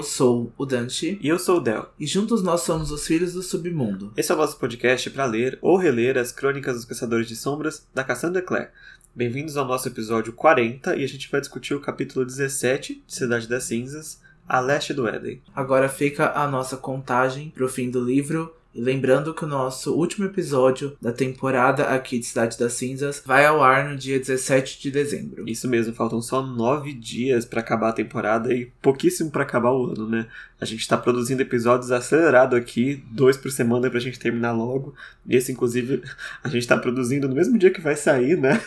Eu sou o Dante. E eu sou o Del. E juntos nós somos os Filhos do Submundo. Esse é o nosso podcast para ler ou reler as Crônicas dos Caçadores de Sombras da Cassandra Clare. Bem-vindos ao nosso episódio 40 e a gente vai discutir o capítulo 17 de Cidade das Cinzas, a leste do Éden. Agora fica a nossa contagem pro fim do livro e lembrando que o nosso último episódio da temporada aqui de Cidade das Cinzas vai ao ar no dia 17 de dezembro. Isso mesmo, faltam só nove dias para acabar a temporada e pouquíssimo para acabar o ano, né? A gente tá produzindo episódios acelerado aqui, dois por semana pra gente terminar logo. E esse, inclusive, a gente tá produzindo no mesmo dia que vai sair, né?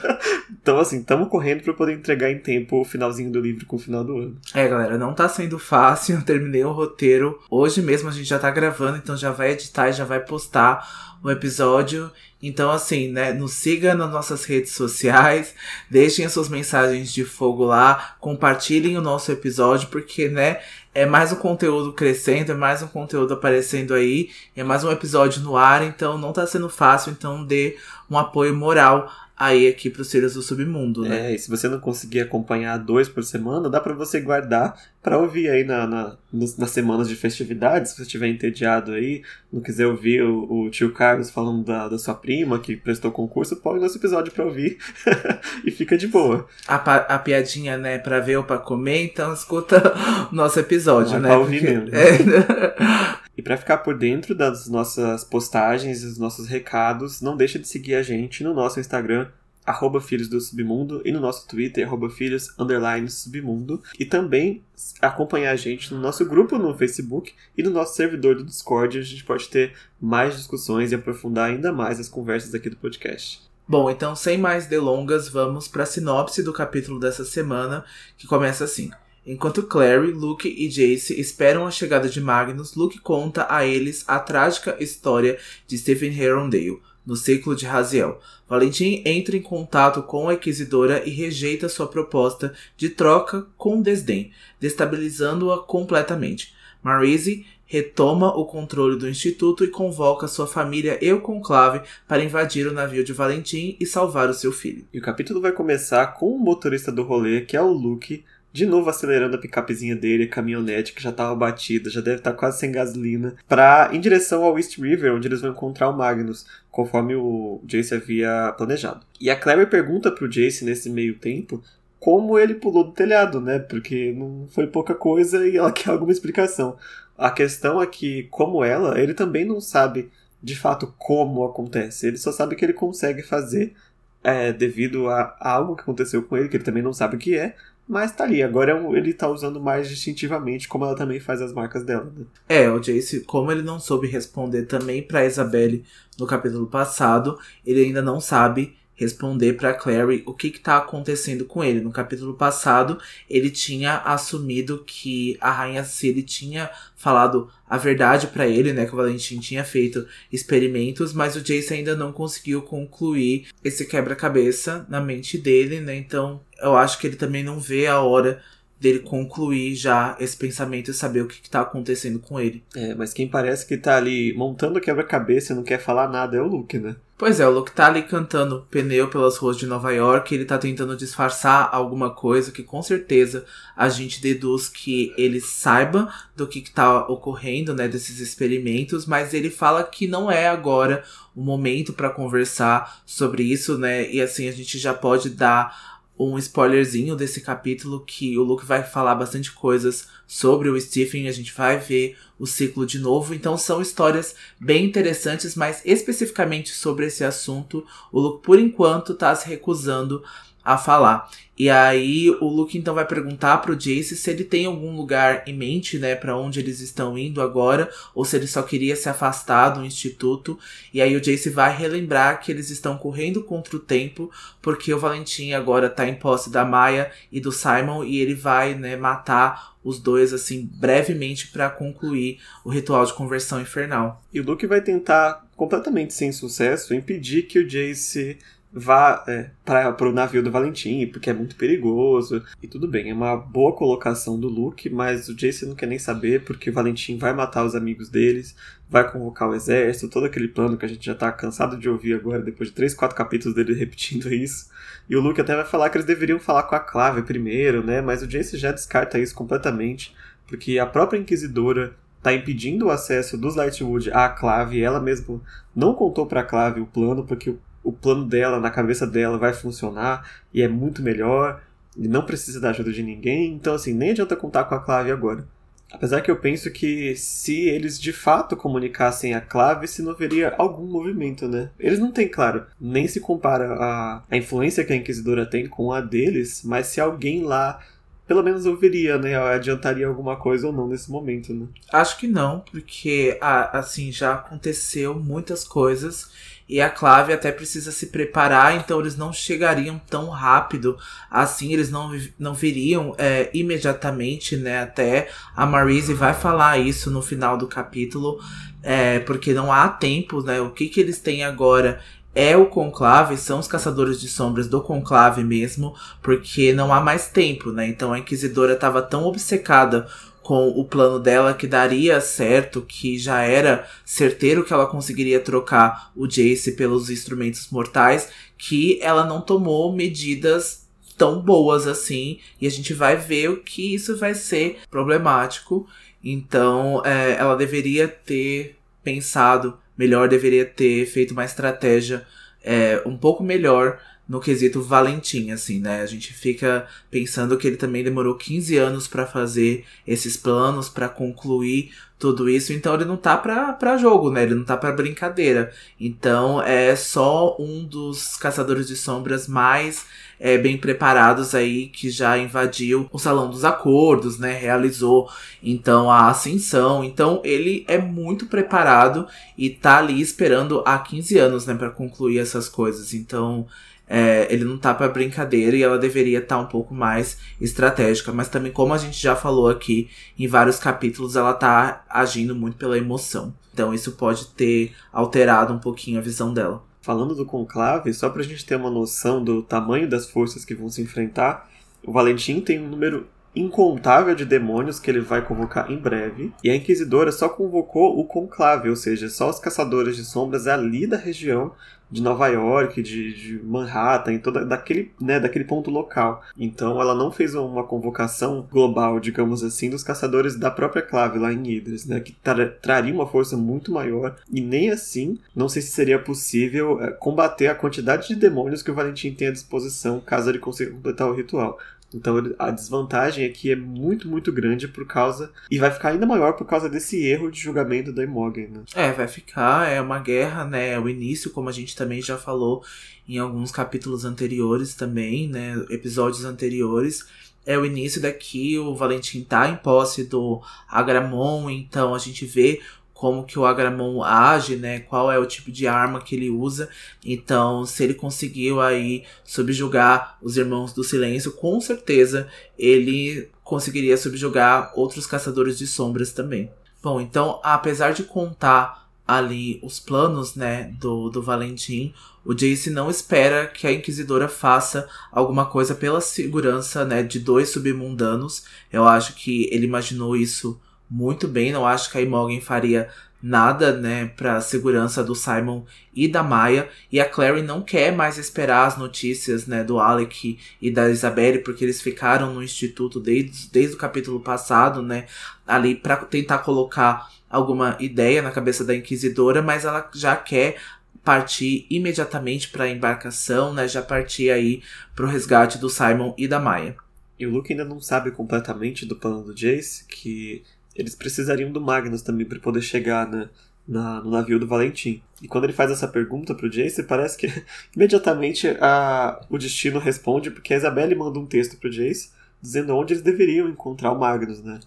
então, assim, estamos correndo para poder entregar em tempo o finalzinho do livro com o final do ano. É, galera, não tá sendo fácil. Eu terminei o roteiro. Hoje mesmo a gente já tá gravando, então já vai editar e já vai postar o episódio. Então, assim, né, nos siga nas nossas redes sociais, deixem as suas mensagens de fogo lá, compartilhem o nosso episódio, porque, né, é mais um conteúdo crescendo, é mais um conteúdo aparecendo aí, é mais um episódio no ar, então não tá sendo fácil, então dê um apoio moral aí aqui pros Filhos do Submundo, né? É, e se você não conseguir acompanhar dois por semana, dá para você guardar para ouvir aí na, na, nas semanas de festividades, se você estiver entediado aí, não quiser ouvir o, o tio Carlos falando da, da, sua prima que prestou concurso, põe o nosso episódio para ouvir e fica de boa. A, a piadinha, né, pra ver ou pra comer, então escuta o nosso episódio, é né? Pra ouvir Porque... mesmo. É. E para ficar por dentro das nossas postagens e dos nossos recados, não deixa de seguir a gente no nosso Instagram, arroba Filhos do Submundo, e no nosso Twitter, arroba Filhos, underline Submundo. E também acompanhar a gente no nosso grupo no Facebook e no nosso servidor do Discord, onde a gente pode ter mais discussões e aprofundar ainda mais as conversas aqui do podcast. Bom, então sem mais delongas, vamos para a sinopse do capítulo dessa semana, que começa assim. Enquanto Clary, Luke e Jace esperam a chegada de Magnus, Luke conta a eles a trágica história de Stephen Herondale, no ciclo de Raziel. Valentim entra em contato com a Inquisidora e rejeita sua proposta de troca com desdém, destabilizando-a completamente. Marise retoma o controle do instituto e convoca sua família e o conclave para invadir o navio de Valentim e salvar o seu filho. E o capítulo vai começar com o motorista do rolê, que é o Luke, de novo acelerando a picapezinha dele, a caminhonete que já estava batida, já deve estar tá quase sem gasolina, para em direção ao East River, onde eles vão encontrar o Magnus, conforme o Jace havia planejado. E a Clary pergunta pro Jace nesse meio tempo como ele pulou do telhado, né? Porque não foi pouca coisa e ela quer alguma explicação. A questão é que, como ela, ele também não sabe de fato como acontece. Ele só sabe que ele consegue fazer é, devido a, algo que aconteceu com ele, que ele também não sabe o que é, mas tá ali, agora é ele tá usando mais distintivamente, como ela também faz as marcas dela, né? É, o Jace, como ele não soube responder também pra Isabelle no capítulo passado, ele ainda não sabe responder para Clary o que está acontecendo com ele. No capítulo passado, ele tinha assumido que a rainha Ciri tinha falado a verdade para ele, né, que o Valentim tinha feito experimentos, mas o Jace ainda não conseguiu concluir esse quebra-cabeça na mente dele, né? Então, eu acho que ele também não vê a hora dele concluir já esse pensamento e saber o que, está acontecendo com ele. É, mas quem parece que tá ali montando quebra-cabeça e não quer falar nada é o Luke, né? Pois é, o Luke tá ali cantando pneu pelas ruas de Nova York, ele tá tentando disfarçar alguma coisa que com certeza a gente deduz que ele saiba do que, que tá ocorrendo, né, desses experimentos, mas ele fala que não é agora o momento para conversar sobre isso, né? E assim a gente já pode dar um spoilerzinho desse capítulo que o Luke vai falar bastante coisas sobre o Stephen, a gente vai ver o ciclo de novo, então são histórias bem interessantes, mas especificamente sobre esse assunto, o Luke por enquanto está se recusando a falar. E aí o Luke então vai perguntar pro Jace se ele tem algum lugar em mente, né, para onde eles estão indo agora, ou se ele só queria se afastar do instituto. E aí o Jace vai relembrar que eles estão correndo contra o tempo, porque o Valentim agora tá em posse da Maia e do Simon e ele vai, né, matar os dois assim brevemente para concluir o ritual de conversão infernal. E o Luke vai tentar completamente sem sucesso impedir que o Jace vá é, para o navio do Valentim, porque é muito perigoso. E tudo bem, é uma boa colocação do Luke, mas o Jace não quer nem saber, porque o Valentim vai matar os amigos deles, vai convocar o exército, todo aquele plano que a gente já tá cansado de ouvir agora, depois de três, quatro capítulos dele repetindo isso. E o Luke até vai falar que eles deveriam falar com a Clave primeiro, né? Mas o Jace já descarta isso completamente porque a própria Inquisidora está impedindo o acesso dos Lightwood à Clave, ela mesma não contou para a Clave o plano, porque o, o plano dela, na cabeça dela, vai funcionar e é muito melhor, e não precisa da ajuda de ninguém, então assim, nem adianta contar com a Clave agora. Apesar que eu penso que se eles de fato comunicassem a clave, se não haveria algum movimento, né? Eles não têm, claro, nem se compara a, a influência que a Inquisidora tem com a deles, mas se alguém lá pelo menos ouviria, né? Adiantaria alguma coisa ou não nesse momento, né? Acho que não, porque assim já aconteceu muitas coisas e a Clave até precisa se preparar, então eles não chegariam tão rápido assim, eles não, não viriam é, imediatamente, né? Até a Marise vai falar isso no final do capítulo, é, porque não há tempo, né? O que, que eles têm agora é o conclave, são os caçadores de sombras do conclave mesmo, porque não há mais tempo, né? Então a inquisidora estava tão obcecada com o plano dela que daria certo, que já era certeiro que ela conseguiria trocar o Jace pelos instrumentos mortais, que ela não tomou medidas tão boas assim, e a gente vai ver o que isso vai ser problemático. Então, é, ela deveria ter pensado melhor deveria ter feito uma estratégia é, um pouco melhor no quesito Valentim, assim, né? A gente fica pensando que ele também demorou 15 anos para fazer esses planos, para concluir tudo isso, então ele não tá pra, pra jogo, né? Ele não tá pra brincadeira. Então é só um dos caçadores de sombras mais é, bem preparados aí, que já invadiu o Salão dos Acordos, né? Realizou então a ascensão. Então ele é muito preparado e tá ali esperando há 15 anos, né? Pra concluir essas coisas. Então é, ele não tá para brincadeira e ela deveria estar tá um pouco mais estratégica. Mas também, como a gente já falou aqui em vários capítulos, ela tá agindo muito pela emoção. Então isso pode ter alterado um pouquinho a visão dela. Falando do conclave, só pra gente ter uma noção do tamanho das forças que vão se enfrentar, o Valentim tem um número incontável de demônios que ele vai convocar em breve. E a Inquisidora só convocou o conclave, ou seja, só os caçadores de sombras ali da região de Nova York, de, de Manhattan, toda daquele, né, daquele ponto local. Então ela não fez uma convocação global, digamos assim, dos caçadores da própria clave lá em Idris, né, que tra traria uma força muito maior e nem assim, não sei se seria possível é, combater a quantidade de demônios que o Valentim tem à disposição caso ele consiga completar o ritual. Então a desvantagem aqui é muito, muito grande por causa. E vai ficar ainda maior por causa desse erro de julgamento da Imogen, né? É, vai ficar. É uma guerra, né? É o início, como a gente também já falou em alguns capítulos anteriores também, né? Episódios anteriores. É o início daqui, o Valentim tá em posse do Agramon, então a gente vê como que o Agramon age, né? Qual é o tipo de arma que ele usa. Então, se ele conseguiu aí subjugar os Irmãos do Silêncio, com certeza ele conseguiria subjugar outros caçadores de sombras também. Bom, então, apesar de contar ali os planos, né, do, do Valentim, o Jace não espera que a Inquisidora faça alguma coisa pela segurança, né, de dois submundanos. Eu acho que ele imaginou isso muito bem. Não acho que a Imogen faria nada, né, para segurança do Simon e da Maya. E a Clary não quer mais esperar as notícias, né, do Alec e da Isabelle, porque eles ficaram no instituto desde, desde o capítulo passado, né, ali para tentar colocar alguma ideia na cabeça da inquisidora, mas ela já quer partir imediatamente para a embarcação, né, já partir aí pro resgate do Simon e da Maya. E o Luke ainda não sabe completamente do plano do Jace, que eles precisariam do Magnus também para poder chegar né, na, no navio do Valentim. E quando ele faz essa pergunta pro Jace, parece que imediatamente a, o destino responde, porque a Isabelle manda um texto pro Jace dizendo onde eles deveriam encontrar o Magnus, né?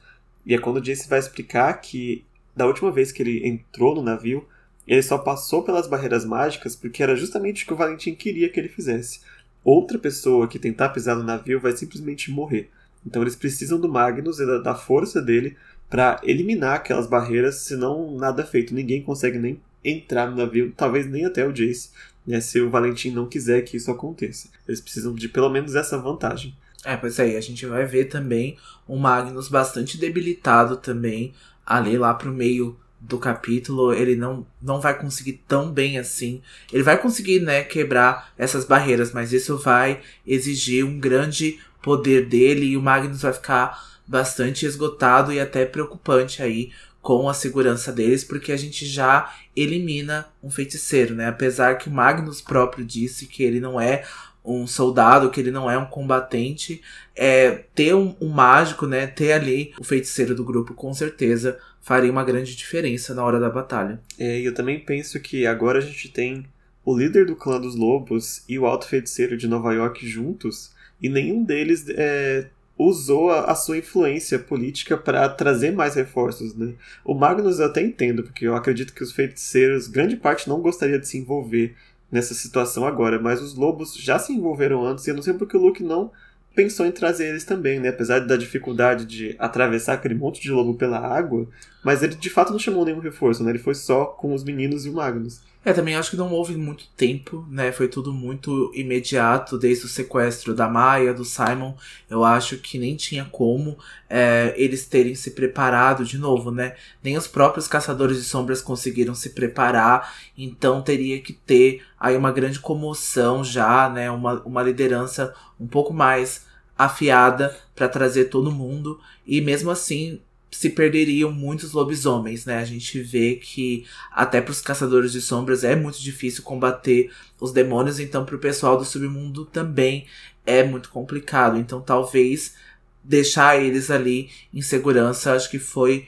E é quando o Jace vai explicar que da última vez que ele entrou no navio, ele só passou pelas barreiras mágicas porque era justamente o que o Valentim queria que ele fizesse. Outra pessoa que tentar pisar no navio vai simplesmente morrer. Então eles precisam do Magnus e da, da força dele para eliminar aquelas barreiras, senão nada é feito. Ninguém consegue nem entrar no navio, talvez nem até o Jace, né, se o Valentim não quiser que isso aconteça. Eles precisam de pelo menos essa vantagem. É, pois é, a gente vai ver também o Magnus bastante debilitado também, ali lá pro meio do capítulo, ele não, não vai conseguir tão bem assim. Ele vai conseguir, né, quebrar essas barreiras, mas isso vai exigir um grande poder dele e o Magnus vai ficar bastante esgotado e até preocupante aí com a segurança deles, porque a gente já elimina um feiticeiro, né? Apesar que Magnus próprio disse que ele não é um soldado, que ele não é um combatente, é, ter um, um, mágico, né, ter ali o feiticeiro do grupo, com certeza faria uma grande diferença na hora da batalha. É, eu também penso que agora a gente tem o líder do clã dos lobos e o alto feiticeiro de Nova York juntos, e nenhum deles é, usou a, a, sua influência política para trazer mais reforços, né? O Magnus eu até entendo, porque eu acredito que os feiticeiros, grande parte não gostaria de se envolver nessa situação agora, mas os lobos já se envolveram antes e eu não sei porque o Luke não pensou em trazer eles também, né? Apesar da dificuldade de atravessar aquele monte de lobo pela água, mas ele de fato não chamou nenhum reforço, né? Ele foi só com os meninos e o Magnus. É, também acho que não houve muito tempo, né? Foi tudo muito imediato, desde o sequestro da Maia, do Simon. Eu acho que nem tinha como é, eles terem se preparado de novo, né? Nem os próprios caçadores de sombras conseguiram se preparar, então teria que ter aí uma grande comoção já, né? Uma, uma liderança um pouco mais afiada para trazer todo mundo. E mesmo assim, se perderiam muitos lobisomens, né? A gente vê que até para os caçadores de sombras é muito difícil combater os demônios, então para o pessoal do submundo também é muito complicado. Então talvez deixar eles ali em segurança, acho que foi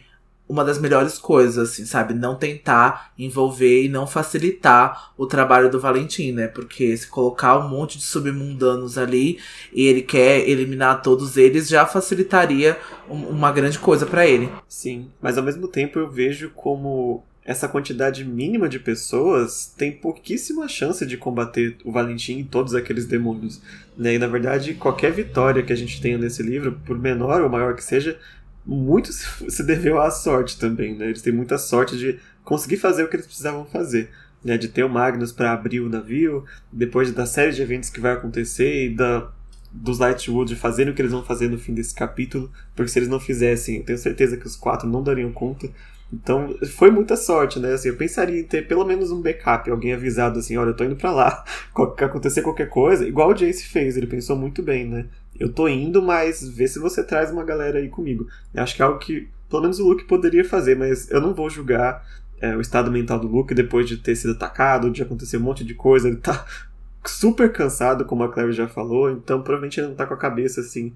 uma das melhores coisas, assim, sabe? Não tentar envolver e não facilitar o trabalho do Valentim, né? Porque se colocar um monte de submundanos ali e ele quer eliminar todos eles, já facilitaria um, uma grande coisa para ele. Sim, mas ao mesmo tempo eu vejo como essa quantidade mínima de pessoas tem pouquíssima chance de combater o Valentim e todos aqueles demônios. Né? E na verdade, qualquer vitória que a gente tenha nesse livro, por menor ou maior que seja, muito se deveu à sorte também, né? Eles têm muita sorte de conseguir fazer o que eles precisavam fazer. Né, de ter o Magnus para abrir o navio, depois da série de eventos que vai acontecer e da, dos Lightwood fazerem o que eles vão fazer no fim desse capítulo, porque se eles não fizessem, eu tenho certeza que os quatro não dariam conta. Então, foi muita sorte, né? Assim, eu pensaria em ter pelo menos um backup, alguém avisado assim, olha, eu tô indo para lá, acontecer qualquer coisa, igual o Jace fez, ele pensou muito bem, né? Eu tô indo, mas vê se você traz uma galera aí comigo. Eu acho que é algo que pelo menos o Luke poderia fazer, mas eu não vou julgar é, o estado mental do Luke depois de ter sido atacado, de acontecer um monte de coisa. Ele tá super cansado, como a Claire já falou, então provavelmente ele não tá com a cabeça assim.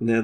Né,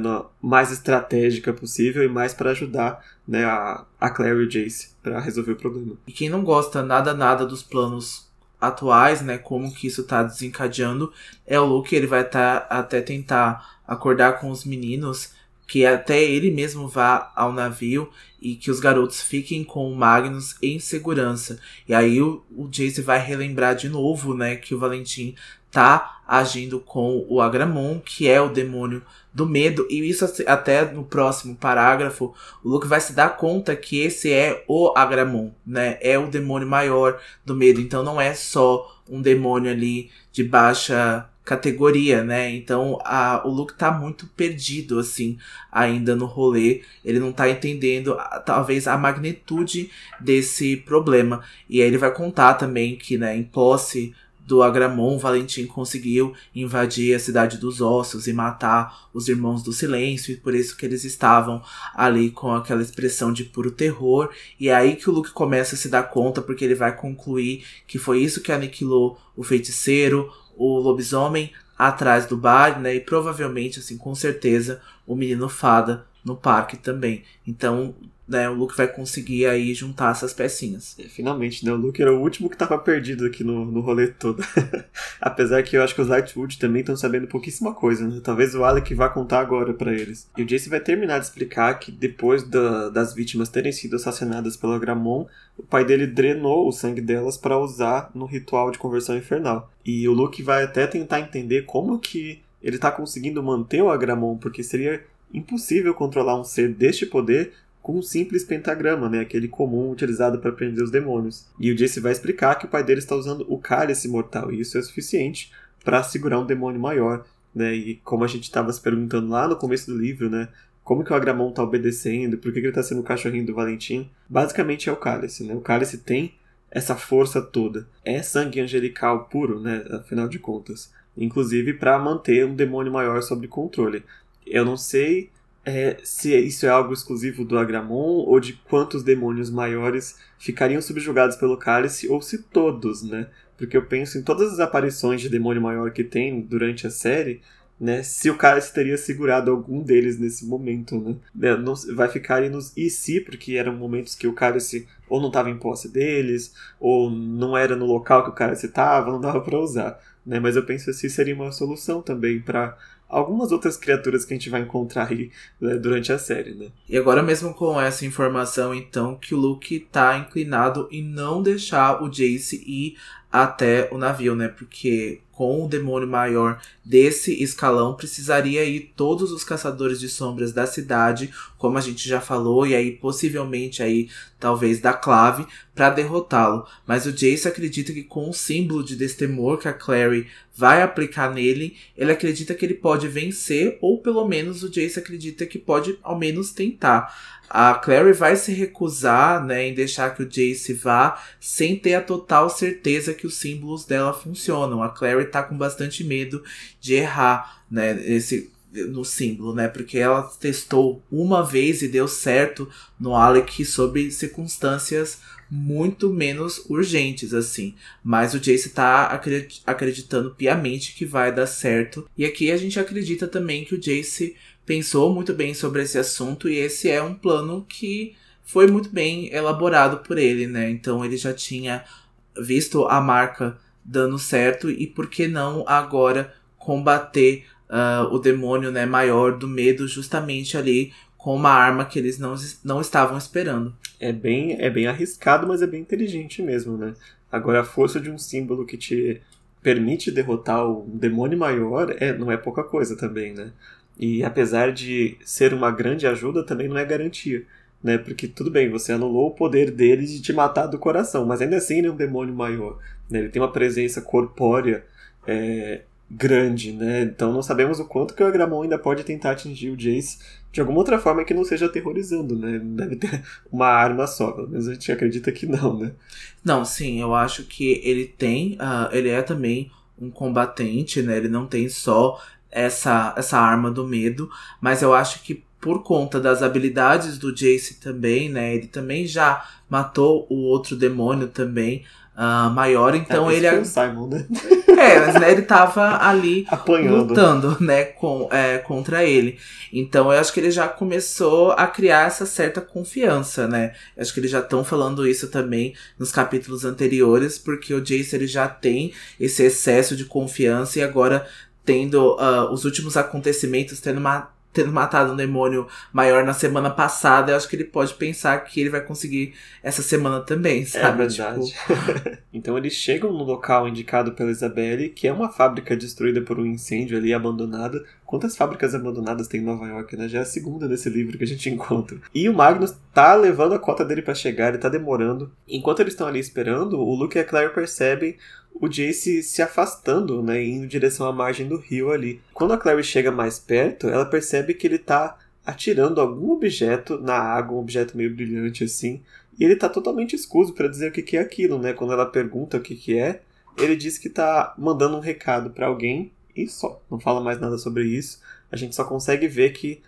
mais estratégica possível e mais para ajudar né, a, a Claire e o Jace para resolver o problema. E quem não gosta nada nada dos planos atuais, né, como que isso tá desencadeando, é o Luke, ele vai tá, até tentar acordar com os meninos, que até ele mesmo vá ao navio e que os garotos fiquem com o Magnus em segurança. E aí o, o Jace vai relembrar de novo, né, que o Valentim tá agindo com o Agramon, que é o demônio do medo, e isso até no próximo parágrafo, o Luke vai se dar conta que esse é o Agramon, né? É o demônio maior do medo, então não é só um demônio ali de baixa categoria, né? Então a, o Luke tá muito perdido, assim, ainda no rolê. Ele não tá entendendo, talvez, a magnitude desse problema. E aí ele vai contar também que, né, em posse do Agramon, Valentim conseguiu invadir a cidade dos ossos e matar os irmãos do silêncio, e por isso que eles estavam ali com aquela expressão de puro terror. E é aí que o Luke começa a se dar conta, porque ele vai concluir que foi isso que aniquilou o feiticeiro, o lobisomem atrás do bar, né? E provavelmente, assim, com certeza, o menino fada no parque também. Então, né, o Luke vai conseguir aí juntar essas pecinhas. É, finalmente, né? O Luke era o último que estava perdido aqui no, no rolê todo. Apesar que eu acho que os Lightwood também estão sabendo pouquíssima coisa, né? Talvez o Alec vá contar agora para eles. E o Jace vai terminar de explicar que depois da, das vítimas terem sido assassinadas pelo Agramon, o pai dele drenou o sangue delas para usar no ritual de conversão infernal. E o Luke vai até tentar entender como que ele está conseguindo manter o Agramon, porque seria impossível controlar um ser deste poder com um simples pentagrama, né, aquele comum utilizado para prender os demônios. E o Jace vai explicar que o pai dele está usando o cálice mortal, e isso é suficiente para segurar um demônio maior. Né? E como a gente estava se perguntando lá no começo do livro, né, como que o Agramon está obedecendo, por que, que ele está sendo o cachorrinho do Valentim, basicamente é o cálice. Né? O cálice tem essa força toda. É sangue angelical puro, né, afinal de contas. Inclusive para manter um demônio maior sob controle. Eu não sei é, se isso é algo exclusivo do Agramon ou de quantos demônios maiores ficariam subjugados pelo cálice ou se todos, né? Porque eu penso em todas as aparições de demônio maior que tem durante a série, né? Se o cálice teria segurado algum deles nesse momento, né? É, não, vai ficar aí nos e se, porque eram momentos que o cálice ou não estava em posse deles, ou não era no local que o cálice estava, não dava para usar, né? Mas eu penso assim seria uma solução também para algumas outras criaturas que a gente vai encontrar aí né, durante a série, né? E agora mesmo com essa informação, então, que o Luke tá inclinado em não deixar o Jace ir até o navio, né? Porque com o demônio maior desse escalão precisaria ir todos os caçadores de sombras da cidade, como a gente já falou, e aí possivelmente aí talvez da clave para derrotá-lo. Mas o Jace acredita que com o símbolo de destemor que a Clary vai aplicar nele, ele acredita que ele pode vencer, ou pelo menos o Jace acredita que pode ao menos tentar a Clary vai se recusar né, em deixar que o Jace vá sem ter a total certeza que os símbolos dela funcionam. A Clary tá com bastante medo de errar né, esse, no símbolo, né? Porque ela testou uma vez e deu certo no Alec sob circunstâncias muito menos urgentes, assim. Mas o Jace tá acreditando piamente que vai dar certo. E aqui a gente acredita também que o Jace pensou muito bem sobre esse assunto e esse é um plano que foi muito bem elaborado por ele, né? Então ele já tinha visto a marca dando certo e por que não agora combater uh, o demônio né, maior do medo justamente ali com uma arma que eles não, não estavam esperando. É bem, é bem arriscado, mas é bem inteligente mesmo, né? Agora a força de um símbolo que te permite derrotar um demônio maior é, não é pouca coisa também, né? E apesar de ser uma grande ajuda, também não é garantia. Né? Porque tudo bem, você anulou o poder dele de te matar do coração, mas ainda assim ele é um demônio maior. Né? Ele tem uma presença corpórea é, grande, né? Então não sabemos o quanto que o Agramon ainda pode tentar atingir o Jace de alguma outra forma que não seja aterrorizando, né? Deve ter uma arma só, pelo menos a gente acredita que não, né? Não, sim, eu acho que ele tem, uh, ele é também um combatente, né? Ele não tem só essa, essa arma do medo, mas eu acho que por conta das habilidades do Jace também, né? Ele também já matou o outro demônio também uh, maior, então é, ele. O Simon, né? É, mas né, ele tava ali Apanhando. lutando, né, com, é, contra ele. Então eu acho que ele já começou a criar essa certa confiança, né? Eu acho que eles já estão falando isso também nos capítulos anteriores, porque o Jace ele já tem esse excesso de confiança e agora tendo uh, os últimos acontecimentos, tendo, ma tendo matado um demônio maior na semana passada, eu acho que ele pode pensar que ele vai conseguir essa semana também, é sabe? É verdade. Tipo... então eles chegam no local indicado pela Isabelle, que é uma fábrica destruída por um incêndio ali, abandonada. Quantas fábricas abandonadas tem em Nova York, né? Já é a segunda desse livro que a gente encontra. E o Magnus tá levando a cota dele para chegar, ele tá demorando. Enquanto eles estão ali esperando, o Luke e a Claire percebem o Jace se afastando, né, indo em direção à margem do rio ali. Quando a Clary chega mais perto, ela percebe que ele tá atirando algum objeto na água, um objeto meio brilhante assim, e ele tá totalmente escuso para dizer o que, que é aquilo, né? Quando ela pergunta o que, que é, ele diz que tá mandando um recado para alguém e só, não fala mais nada sobre isso. A gente só consegue ver que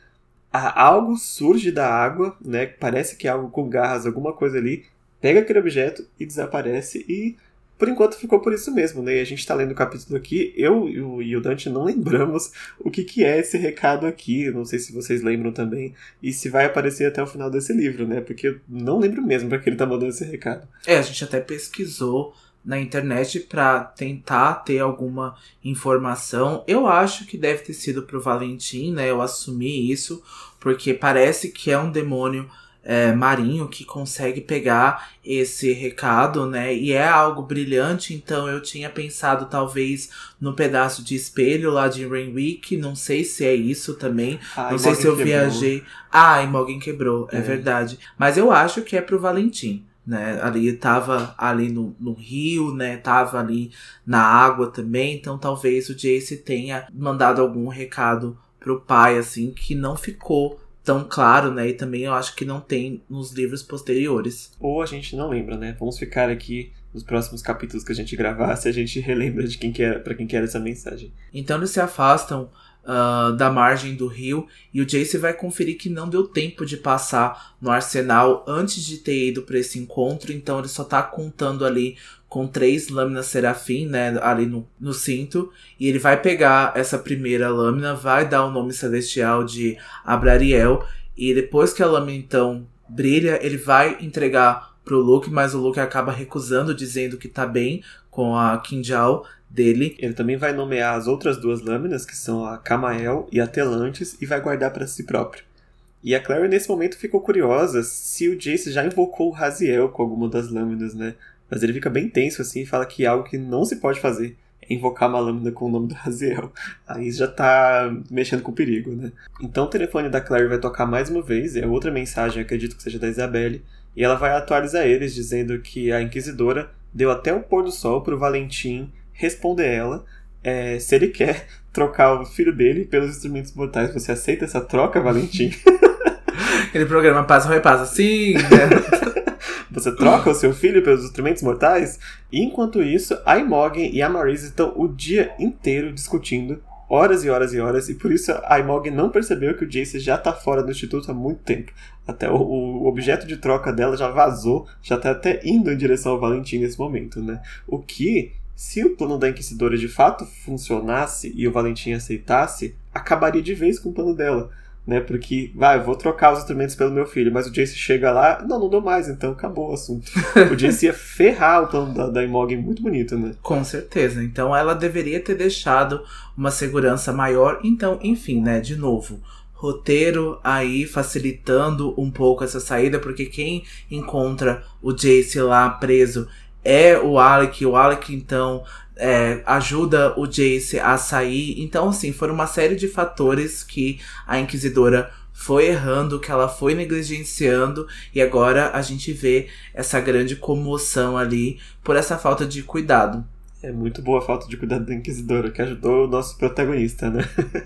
algo surge da água, né? Parece que é algo com garras, alguma coisa ali, pega aquele objeto e desaparece e por enquanto ficou por isso mesmo, né? E a gente tá lendo o capítulo aqui, eu e o Dante não lembramos o que, que é esse recado aqui, não sei se vocês lembram também, e se vai aparecer até o final desse livro, né? Porque eu não lembro mesmo para que ele tá mandando esse recado. É, a gente até pesquisou na internet para tentar ter alguma informação. Eu acho que deve ter sido pro Valentim, né? Eu assumi isso, porque parece que é um demônio é, marinho que consegue pegar esse recado, né? E é algo brilhante, então eu tinha pensado talvez no pedaço de espelho lá de Rainwick, não sei se é isso também, não sei se eu quebrou. viajei. Ah, e Morgan quebrou, é. é verdade. Mas eu acho que é pro Valentim né? Ali tava ali no, no rio, né? Tava ali na água também, então talvez o Jace tenha mandado algum recado pro pai, assim, que não ficou tão claro, né? E também eu acho que não tem nos livros posteriores. Ou a gente não lembra, né? Vamos ficar aqui nos próximos capítulos que a gente gravar se a gente relembra de quem que era, para quem que era essa mensagem. Então eles se afastam uh, da margem do rio e o Jace vai conferir que não deu tempo de passar no arsenal antes de ter ido para esse encontro, então ele só tá contando ali com três lâminas serafim, né, ali no, no cinto, e ele vai pegar essa primeira lâmina, vai dar o nome celestial de Abrariel, e depois que a lâmina então brilha, ele vai entregar pro Luke, mas o Luke acaba recusando, dizendo que tá bem com a Kinjal dele. Ele também vai nomear as outras duas lâminas, que são a Camael e a Telantes, e vai guardar para si próprio. E a Clary nesse momento ficou curiosa se o Jace já invocou o Raziel com alguma das lâminas, né? Mas ele fica bem tenso assim e fala que é algo que não se pode fazer é invocar uma lâmina com o nome do Raziel. Aí já tá mexendo com o perigo, né? Então o telefone da Claire vai tocar mais uma vez, é outra mensagem, acredito que seja da Isabelle, e ela vai atualizar eles dizendo que a Inquisidora deu até o pôr do sol pro Valentim responder ela é, se ele quer trocar o filho dele pelos instrumentos mortais. Você aceita essa troca, Valentim? Aquele programa Passa Repassa. Sim! Né? Você troca o seu filho pelos instrumentos mortais? E enquanto isso, a Imogen e a Marise estão o dia inteiro discutindo, horas e horas e horas, e por isso a Imogen não percebeu que o Jace já tá fora do instituto há muito tempo. Até o, o objeto de troca dela já vazou, já tá até indo em direção ao Valentim nesse momento, né? O que se o plano da Inquisidora de fato funcionasse e o Valentim aceitasse, acabaria de vez com o plano dela né? Porque, vai, vou trocar os instrumentos pelo meu filho, mas o Jace chega lá, não, não dou mais, então acabou o assunto. o Jace ia ferrar o plano da, da Imogen muito bonito, né? Com certeza. Então ela deveria ter deixado uma segurança maior. Então, enfim, né? De novo, roteiro aí facilitando um pouco essa saída, porque quem encontra o Jace lá preso é o Alec. O Alec, então, é, ajuda o Jace a sair. Então, assim, foram uma série de fatores que a Inquisidora foi errando, que ela foi negligenciando, e agora a gente vê essa grande comoção ali por essa falta de cuidado. É muito boa a falta de cuidado da Inquisidora, que ajudou o nosso protagonista, né?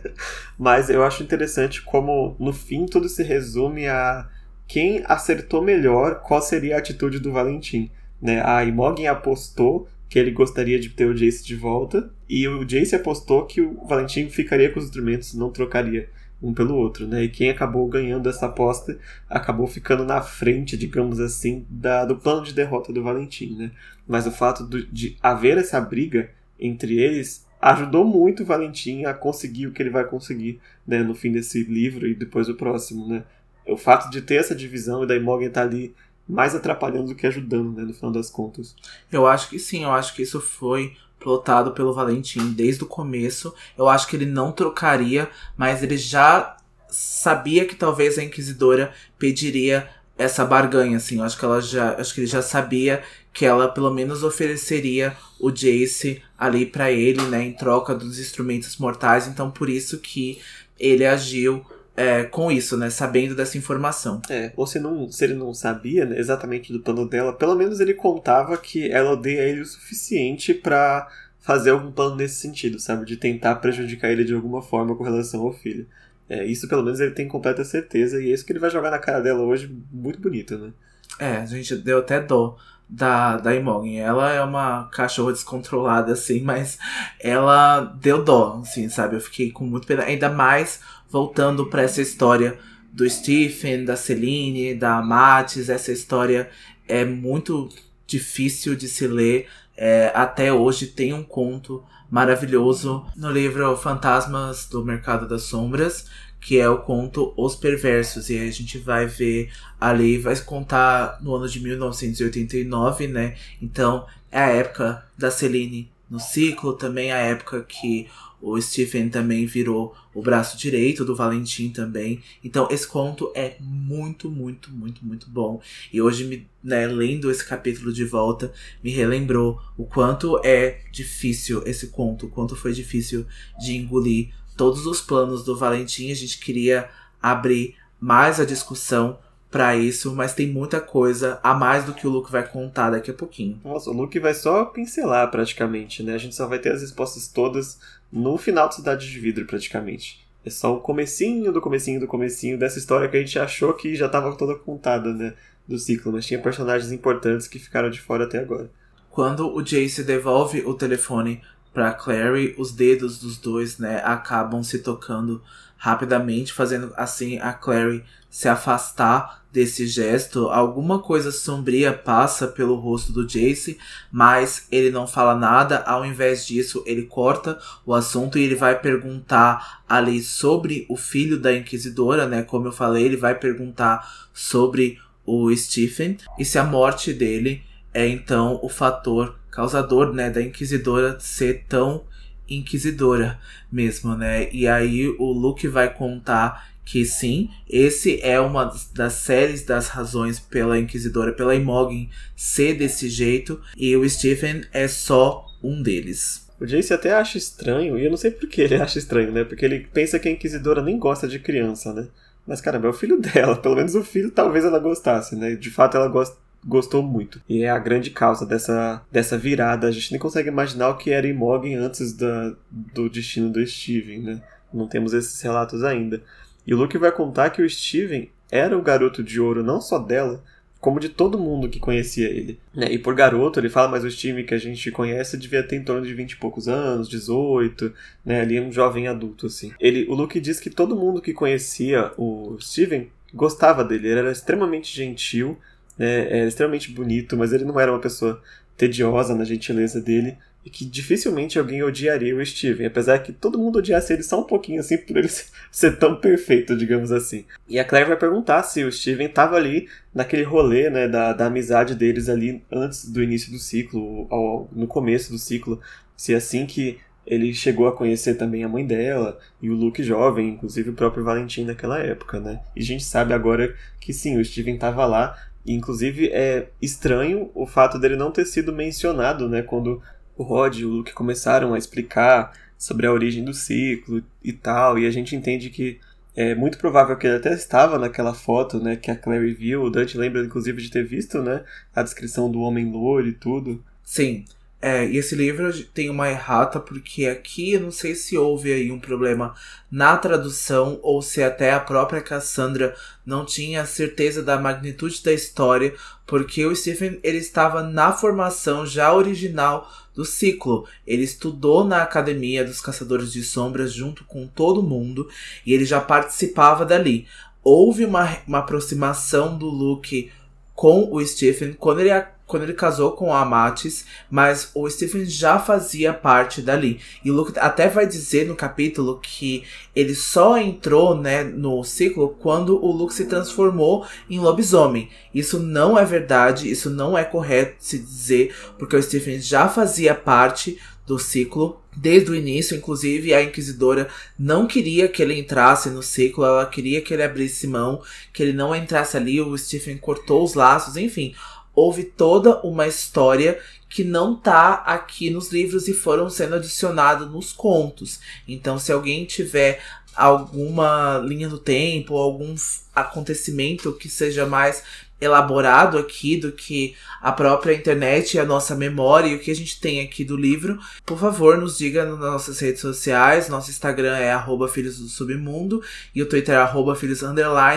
Mas eu acho interessante como, no fim, tudo se resume a quem acertou melhor qual seria a atitude do Valentim. Né? A Imogen apostou que ele gostaria de ter o Jace de volta, e o Jace apostou que o Valentim ficaria com os instrumentos, não trocaria um pelo outro, né? E quem acabou ganhando essa aposta acabou ficando na frente, digamos assim, da, do plano de derrota do Valentim, né? Mas o fato do, de haver essa briga entre eles ajudou muito o Valentim a conseguir o que ele vai conseguir, né? No fim desse livro e depois do próximo, né? O fato de ter essa divisão e da Imogen estar tá ali mais atrapalhando do que ajudando, né, no final das contas. Eu acho que sim, eu acho que isso foi plotado pelo Valentim desde o começo. Eu acho que ele não trocaria, mas ele já sabia que talvez a Inquisidora pediria essa barganha, assim. Eu acho que ela já, acho que ele já sabia que ela pelo menos ofereceria o Jace ali para ele, né, em troca dos instrumentos mortais. Então por isso que ele agiu é, com isso, né? Sabendo dessa informação. É, ou se, não, se ele não sabia né, exatamente do plano dela, pelo menos ele contava que ela odeia ele o suficiente para fazer algum plano nesse sentido, sabe? De tentar prejudicar ele de alguma forma com relação ao filho. É, isso pelo menos ele tem completa certeza, e é isso que ele vai jogar na cara dela hoje, muito bonito, né? É, a gente deu até dó da, da Imogen. Ela é uma cachorra descontrolada, assim, mas ela deu dó, assim, sabe? Eu fiquei com muito pena. Ainda mais voltando para essa história do Stephen, da Celine, da Matis, essa história é muito difícil de se ler. É, até hoje tem um conto maravilhoso no livro Fantasmas do Mercado das Sombras, que é o conto Os Perversos. E a gente vai ver ali, vai contar no ano de 1989, né? Então é a época da Celine no ciclo, também a época que o Stephen também virou o braço direito do Valentim também. Então esse conto é muito, muito, muito, muito bom. E hoje, me, né, lendo esse capítulo de volta, me relembrou o quanto é difícil esse conto, o quanto foi difícil de engolir todos os planos do Valentim. A gente queria abrir mais a discussão para isso, mas tem muita coisa a mais do que o Luke vai contar daqui a pouquinho. Nossa, o Luke vai só pincelar praticamente, né? A gente só vai ter as respostas todas no final de Cidade de Vidro, praticamente. É só o comecinho do comecinho do comecinho dessa história que a gente achou que já estava toda contada, né? Do ciclo, mas tinha personagens importantes que ficaram de fora até agora. Quando o Jace devolve o telefone para Clary, os dedos dos dois, né, acabam se tocando rapidamente, fazendo assim a Clary se afastar desse gesto. Alguma coisa sombria passa pelo rosto do Jace, mas ele não fala nada. Ao invés disso, ele corta o assunto e ele vai perguntar ali sobre o filho da Inquisidora, né? Como eu falei, ele vai perguntar sobre o Stephen e se a morte dele é então o fator causador, né, da Inquisidora ser tão inquisidora mesmo, né? E aí o Luke vai contar que sim, esse é uma das séries das razões pela Inquisidora, pela Imogen ser desse jeito, e o Stephen é só um deles. O Jace até acha estranho, e eu não sei por que ele acha estranho, né? Porque ele pensa que a Inquisidora nem gosta de criança, né? Mas caramba, é o filho dela, pelo menos o filho talvez ela gostasse, né? De fato ela gosta gostou muito. E é a grande causa dessa, dessa virada. A gente nem consegue imaginar o que era Imogen antes da, do destino do Steven, né? Não temos esses relatos ainda. E o Luke vai contar que o Steven era o garoto de ouro não só dela, como de todo mundo que conhecia ele. Né? E por garoto, ele fala, mas o Steven que a gente conhece devia ter em torno de 20 e poucos anos, 18, né? Ali um jovem adulto, assim. Ele, o Luke diz que todo mundo que conhecia o Steven gostava dele, ele era extremamente gentil, né? Era extremamente bonito, mas ele não era uma pessoa tediosa na gentileza dele e que dificilmente alguém odiaria o Steven, apesar que todo mundo odiasse ele só um pouquinho, assim, por ele ser tão perfeito, digamos assim. E a Claire vai perguntar se o Steven estava ali naquele rolê, né, da, da amizade deles ali antes do início do ciclo, no começo do ciclo, se é assim que ele chegou a conhecer também a mãe dela e o Luke jovem, inclusive o próprio Valentim naquela época, né? E a gente sabe agora que sim, o Steven estava lá, inclusive é estranho o fato dele não ter sido mencionado, né, quando o Rod e o Luke começaram a explicar sobre a origem do ciclo e tal, e a gente entende que é muito provável que ele até estava naquela foto, né, que a Clary viu. O Dante lembra, inclusive, de ter visto, né, a descrição do homem louro e tudo. Sim. É, e esse livro tem uma errata, porque aqui não sei se houve aí um problema na tradução ou se até a própria Cassandra não tinha certeza da magnitude da história, porque o Stephen ele estava na formação já original do ciclo. Ele estudou na Academia dos Caçadores de Sombras junto com todo mundo e ele já participava dali. Houve uma, uma aproximação do Luke com o Stephen quando ele quando ele casou com a Amatis, mas o Stephen já fazia parte dali. E o Luke até vai dizer no capítulo que ele só entrou, né, no ciclo quando o Luke se transformou em lobisomem. Isso não é verdade, isso não é correto se dizer, porque o Stephen já fazia parte do ciclo desde o início, inclusive a inquisidora não queria que ele entrasse no ciclo, ela queria que ele abrisse mão, que ele não entrasse ali, o Stephen cortou os laços, enfim houve toda uma história que não tá aqui nos livros e foram sendo adicionados nos contos. Então, se alguém tiver alguma linha do tempo, algum acontecimento que seja mais elaborado aqui do que a própria internet e a nossa memória e o que a gente tem aqui do livro, por favor, nos diga nas nossas redes sociais. Nosso Instagram é Filhos do Submundo e o Twitter é Filhos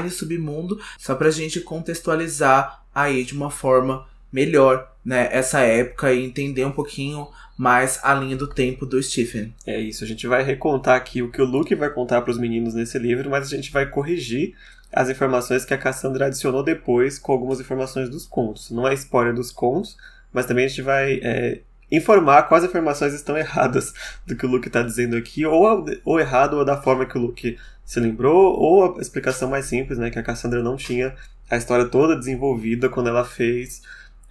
Submundo, só pra gente contextualizar aí de uma forma melhor, né, essa época e entender um pouquinho mais a linha do tempo do Stephen. É isso, a gente vai recontar aqui o que o Luke vai contar para os meninos nesse livro, mas a gente vai corrigir as informações que a Cassandra adicionou depois com algumas informações dos contos. Não é spoiler dos contos, mas também a gente vai é, informar quais informações estão erradas do que o Luke está dizendo aqui, ou, ou errado, ou da forma que o Luke se lembrou, ou a explicação mais simples, né, que a Cassandra não tinha a história toda desenvolvida quando ela fez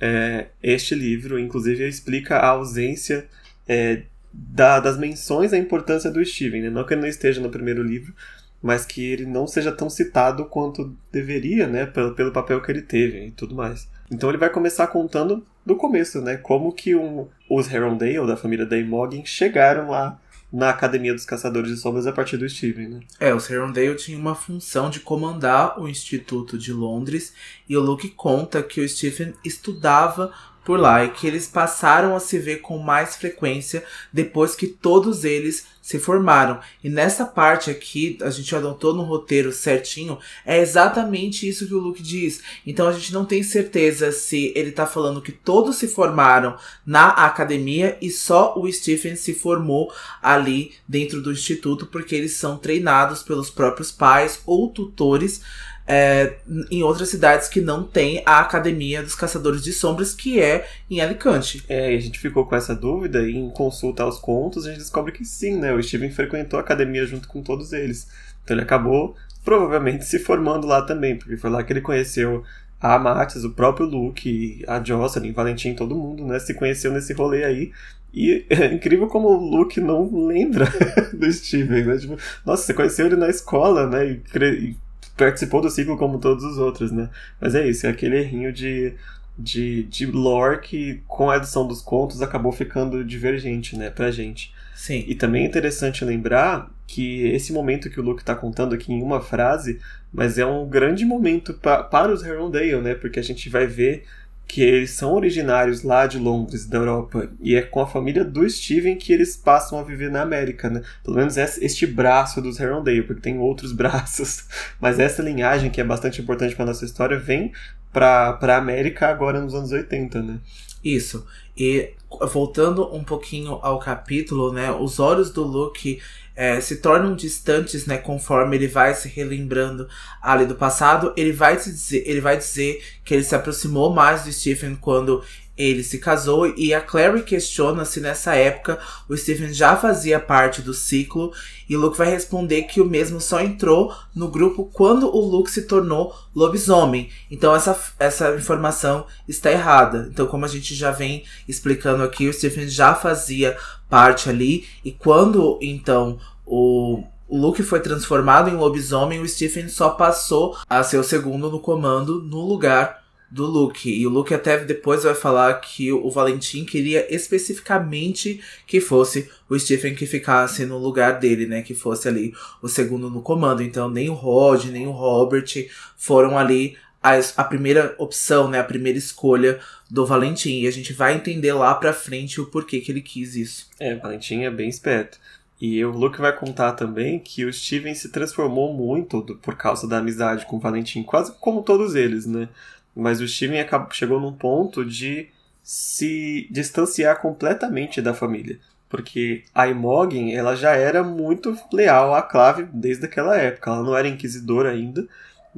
é, este livro. Inclusive, explica a ausência é, da, das menções à importância do Steven. Né? Não que ele não esteja no primeiro livro, mas que ele não seja tão citado quanto deveria, né? Pelo, pelo papel que ele teve e tudo mais. Então ele vai começar contando do começo, né? Como que um, os Herondale, da família da Imogen, chegaram lá na Academia dos Caçadores de Sombras a partir do Steven, né? É, os Herondale tinham uma função de comandar o Instituto de Londres e o Luke conta que o Stephen estudava por lá e que eles passaram a se ver com mais frequência depois que todos eles se formaram. E nessa parte aqui, a gente adotou no roteiro certinho, é exatamente isso que o Luke diz. Então a gente não tem certeza se ele tá falando que todos se formaram na academia e só o Stephen se formou ali dentro do instituto porque eles são treinados pelos próprios pais ou tutores é, em outras cidades que não tem a Academia dos Caçadores de Sombras, que é em Alicante. É, e a gente ficou com essa dúvida e em consulta aos contos a gente descobre que sim, né? O Steven frequentou a academia junto com todos eles. Então ele acabou provavelmente se formando lá também, porque foi lá que ele conheceu a Matis, o próprio Luke, a Jocelyn, Valentim, todo mundo, né? Se conheceu nesse rolê aí. E é incrível como o Luke não lembra do Steven, né? Tipo, nossa, você conheceu ele na escola, né? E, e participou do ciclo como todos os outros, né? Mas é isso, é aquele errinho de, de, de lore que, com a edição dos contos, acabou ficando divergente, né, pra gente. Sim. E também é interessante lembrar que esse momento que o Luke está contando aqui em uma frase, mas é um grande momento pa para os Herondale, né? Porque a gente vai ver que eles são originários lá de Londres, da Europa, e é com a família do Steven que eles passam a viver na América, né? Pelo menos este braço dos Herondale, porque tem outros braços, mas essa linhagem que é bastante importante para nossa história vem para a América agora nos anos 80, né? Isso. E voltando um pouquinho ao capítulo, né? Os olhos do Luke é, se tornam distantes, né, conforme ele vai se relembrando ali do passado, ele vai, dizer, ele vai dizer que ele se aproximou mais do Stephen quando ele se casou e a Clary questiona se nessa época o Stephen já fazia parte do ciclo e Luke vai responder que o mesmo só entrou no grupo quando o Luke se tornou lobisomem. Então essa, essa informação está errada. Então como a gente já vem explicando aqui, o Stephen já fazia parte ali e quando então o Luke foi transformado em lobisomem, o Stephen só passou a ser o segundo no comando no lugar do Luke. E o Luke até depois vai falar que o Valentim queria especificamente que fosse o Stephen que ficasse no lugar dele, né? Que fosse ali o segundo no comando. Então nem o Rod, nem o Robert foram ali a, a primeira opção, né? A primeira escolha do Valentim. E a gente vai entender lá pra frente o porquê que ele quis isso. É, Valentim é bem esperto. E o Luke vai contar também que o Steven se transformou muito do, por causa da amizade com o Valentim, quase como todos eles, né? Mas o Steven acabou, chegou num ponto de se distanciar completamente da família. Porque a Imogen, ela já era muito leal à Clave desde aquela época. Ela não era inquisidora ainda,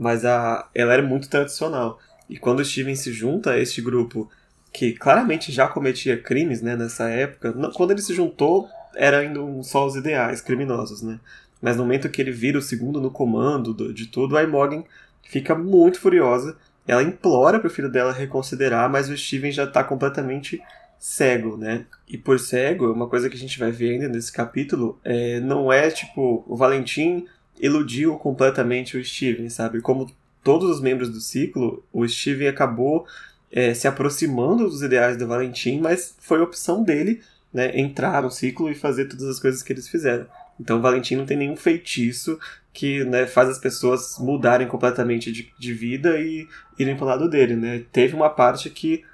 mas a, ela era muito tradicional. E quando o Steven se junta a este grupo, que claramente já cometia crimes né, nessa época, quando ele se juntou, era ainda só os ideais criminosos, né? Mas no momento que ele vira o segundo no comando de tudo, a Imogen fica muito furiosa ela implora para o filho dela reconsiderar, mas o Steven já está completamente cego, né? E por cego, uma coisa que a gente vai ver ainda nesse capítulo, é, não é tipo, o Valentim iludiu completamente o Steven, sabe? Como todos os membros do ciclo, o Steven acabou é, se aproximando dos ideais do Valentim, mas foi opção dele né, entrar no ciclo e fazer todas as coisas que eles fizeram. Então o Valentim não tem nenhum feitiço que né, faz as pessoas mudarem completamente de, de vida e irem para o lado dele. Né? Teve uma parte que,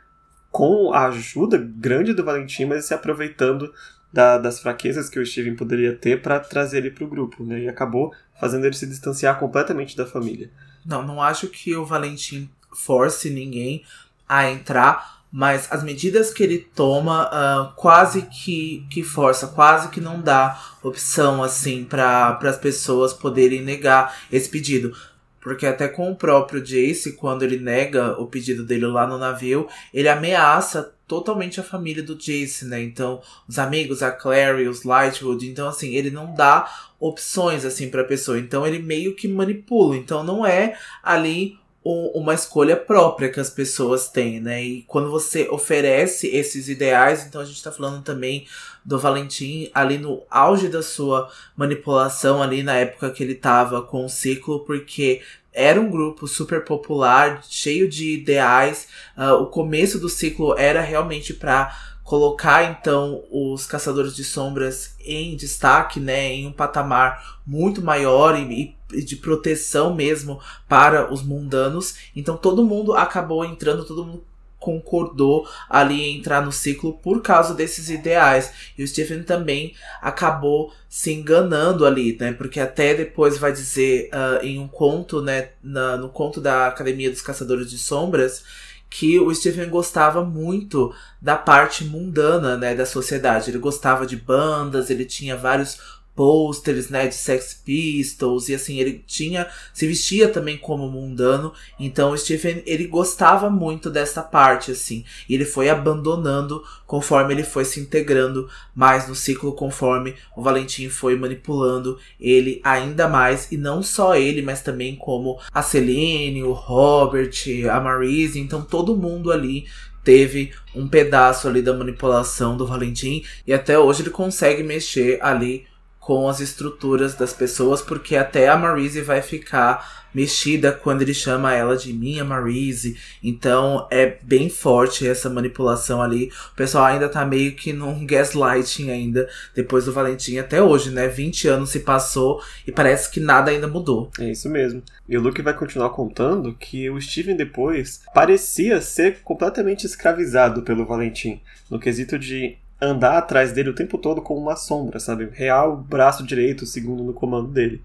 com a ajuda grande do Valentim, mas se aproveitando da, das fraquezas que o Steven poderia ter para trazer ele para o grupo. Né? E acabou fazendo ele se distanciar completamente da família. Não, não acho que o Valentim force ninguém a entrar mas as medidas que ele toma uh, quase que, que força, quase que não dá opção assim para as pessoas poderem negar esse pedido. Porque até com o próprio Jace, quando ele nega o pedido dele lá no navio, ele ameaça totalmente a família do Jace, né? Então, os amigos, a Clary, os Lightwood, então assim, ele não dá opções assim para pessoa. Então ele meio que manipula. Então não é ali uma escolha própria que as pessoas têm, né? E quando você oferece esses ideais, então a gente tá falando também do Valentim ali no auge da sua manipulação, ali na época que ele tava com o ciclo, porque era um grupo super popular, cheio de ideais. Uh, o começo do ciclo era realmente para colocar então os caçadores de sombras em destaque, né, em um patamar muito maior e, e, de proteção mesmo para os mundanos. Então todo mundo acabou entrando, todo mundo concordou ali entrar no ciclo por causa desses ideais. E o Stephen também acabou se enganando ali, né? Porque até depois vai dizer uh, em um conto, né? Na, no conto da Academia dos Caçadores de Sombras, que o Stephen gostava muito da parte mundana, né, da sociedade. Ele gostava de bandas, ele tinha vários posters, né, de Sex Pistols, e assim, ele tinha, se vestia também como mundano, então o Stephen, ele gostava muito dessa parte, assim, e ele foi abandonando conforme ele foi se integrando mais no ciclo, conforme o Valentim foi manipulando ele ainda mais, e não só ele, mas também como a Celine, o Robert, a Marise, então todo mundo ali teve um pedaço ali da manipulação do Valentim, e até hoje ele consegue mexer ali com as estruturas das pessoas, porque até a Marise vai ficar mexida quando ele chama ela de minha Marise. Então é bem forte essa manipulação ali. O pessoal ainda tá meio que num gaslighting ainda, depois do Valentim até hoje, né? 20 anos se passou e parece que nada ainda mudou. É isso mesmo. E o Luke vai continuar contando que o Steven depois parecia ser completamente escravizado pelo Valentim, no quesito de andar atrás dele o tempo todo como uma sombra, sabe? Real braço direito, segundo no comando dele.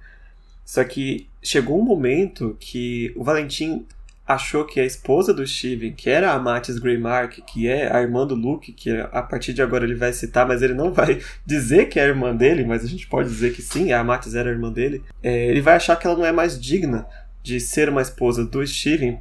Só que chegou um momento que o Valentim achou que a esposa do Steven, que era a Mattis Greymark, que é a irmã do Luke, que a partir de agora ele vai citar, mas ele não vai dizer que é a irmã dele, mas a gente pode dizer que sim, a Mattis era a irmã dele, é, ele vai achar que ela não é mais digna de ser uma esposa do Steven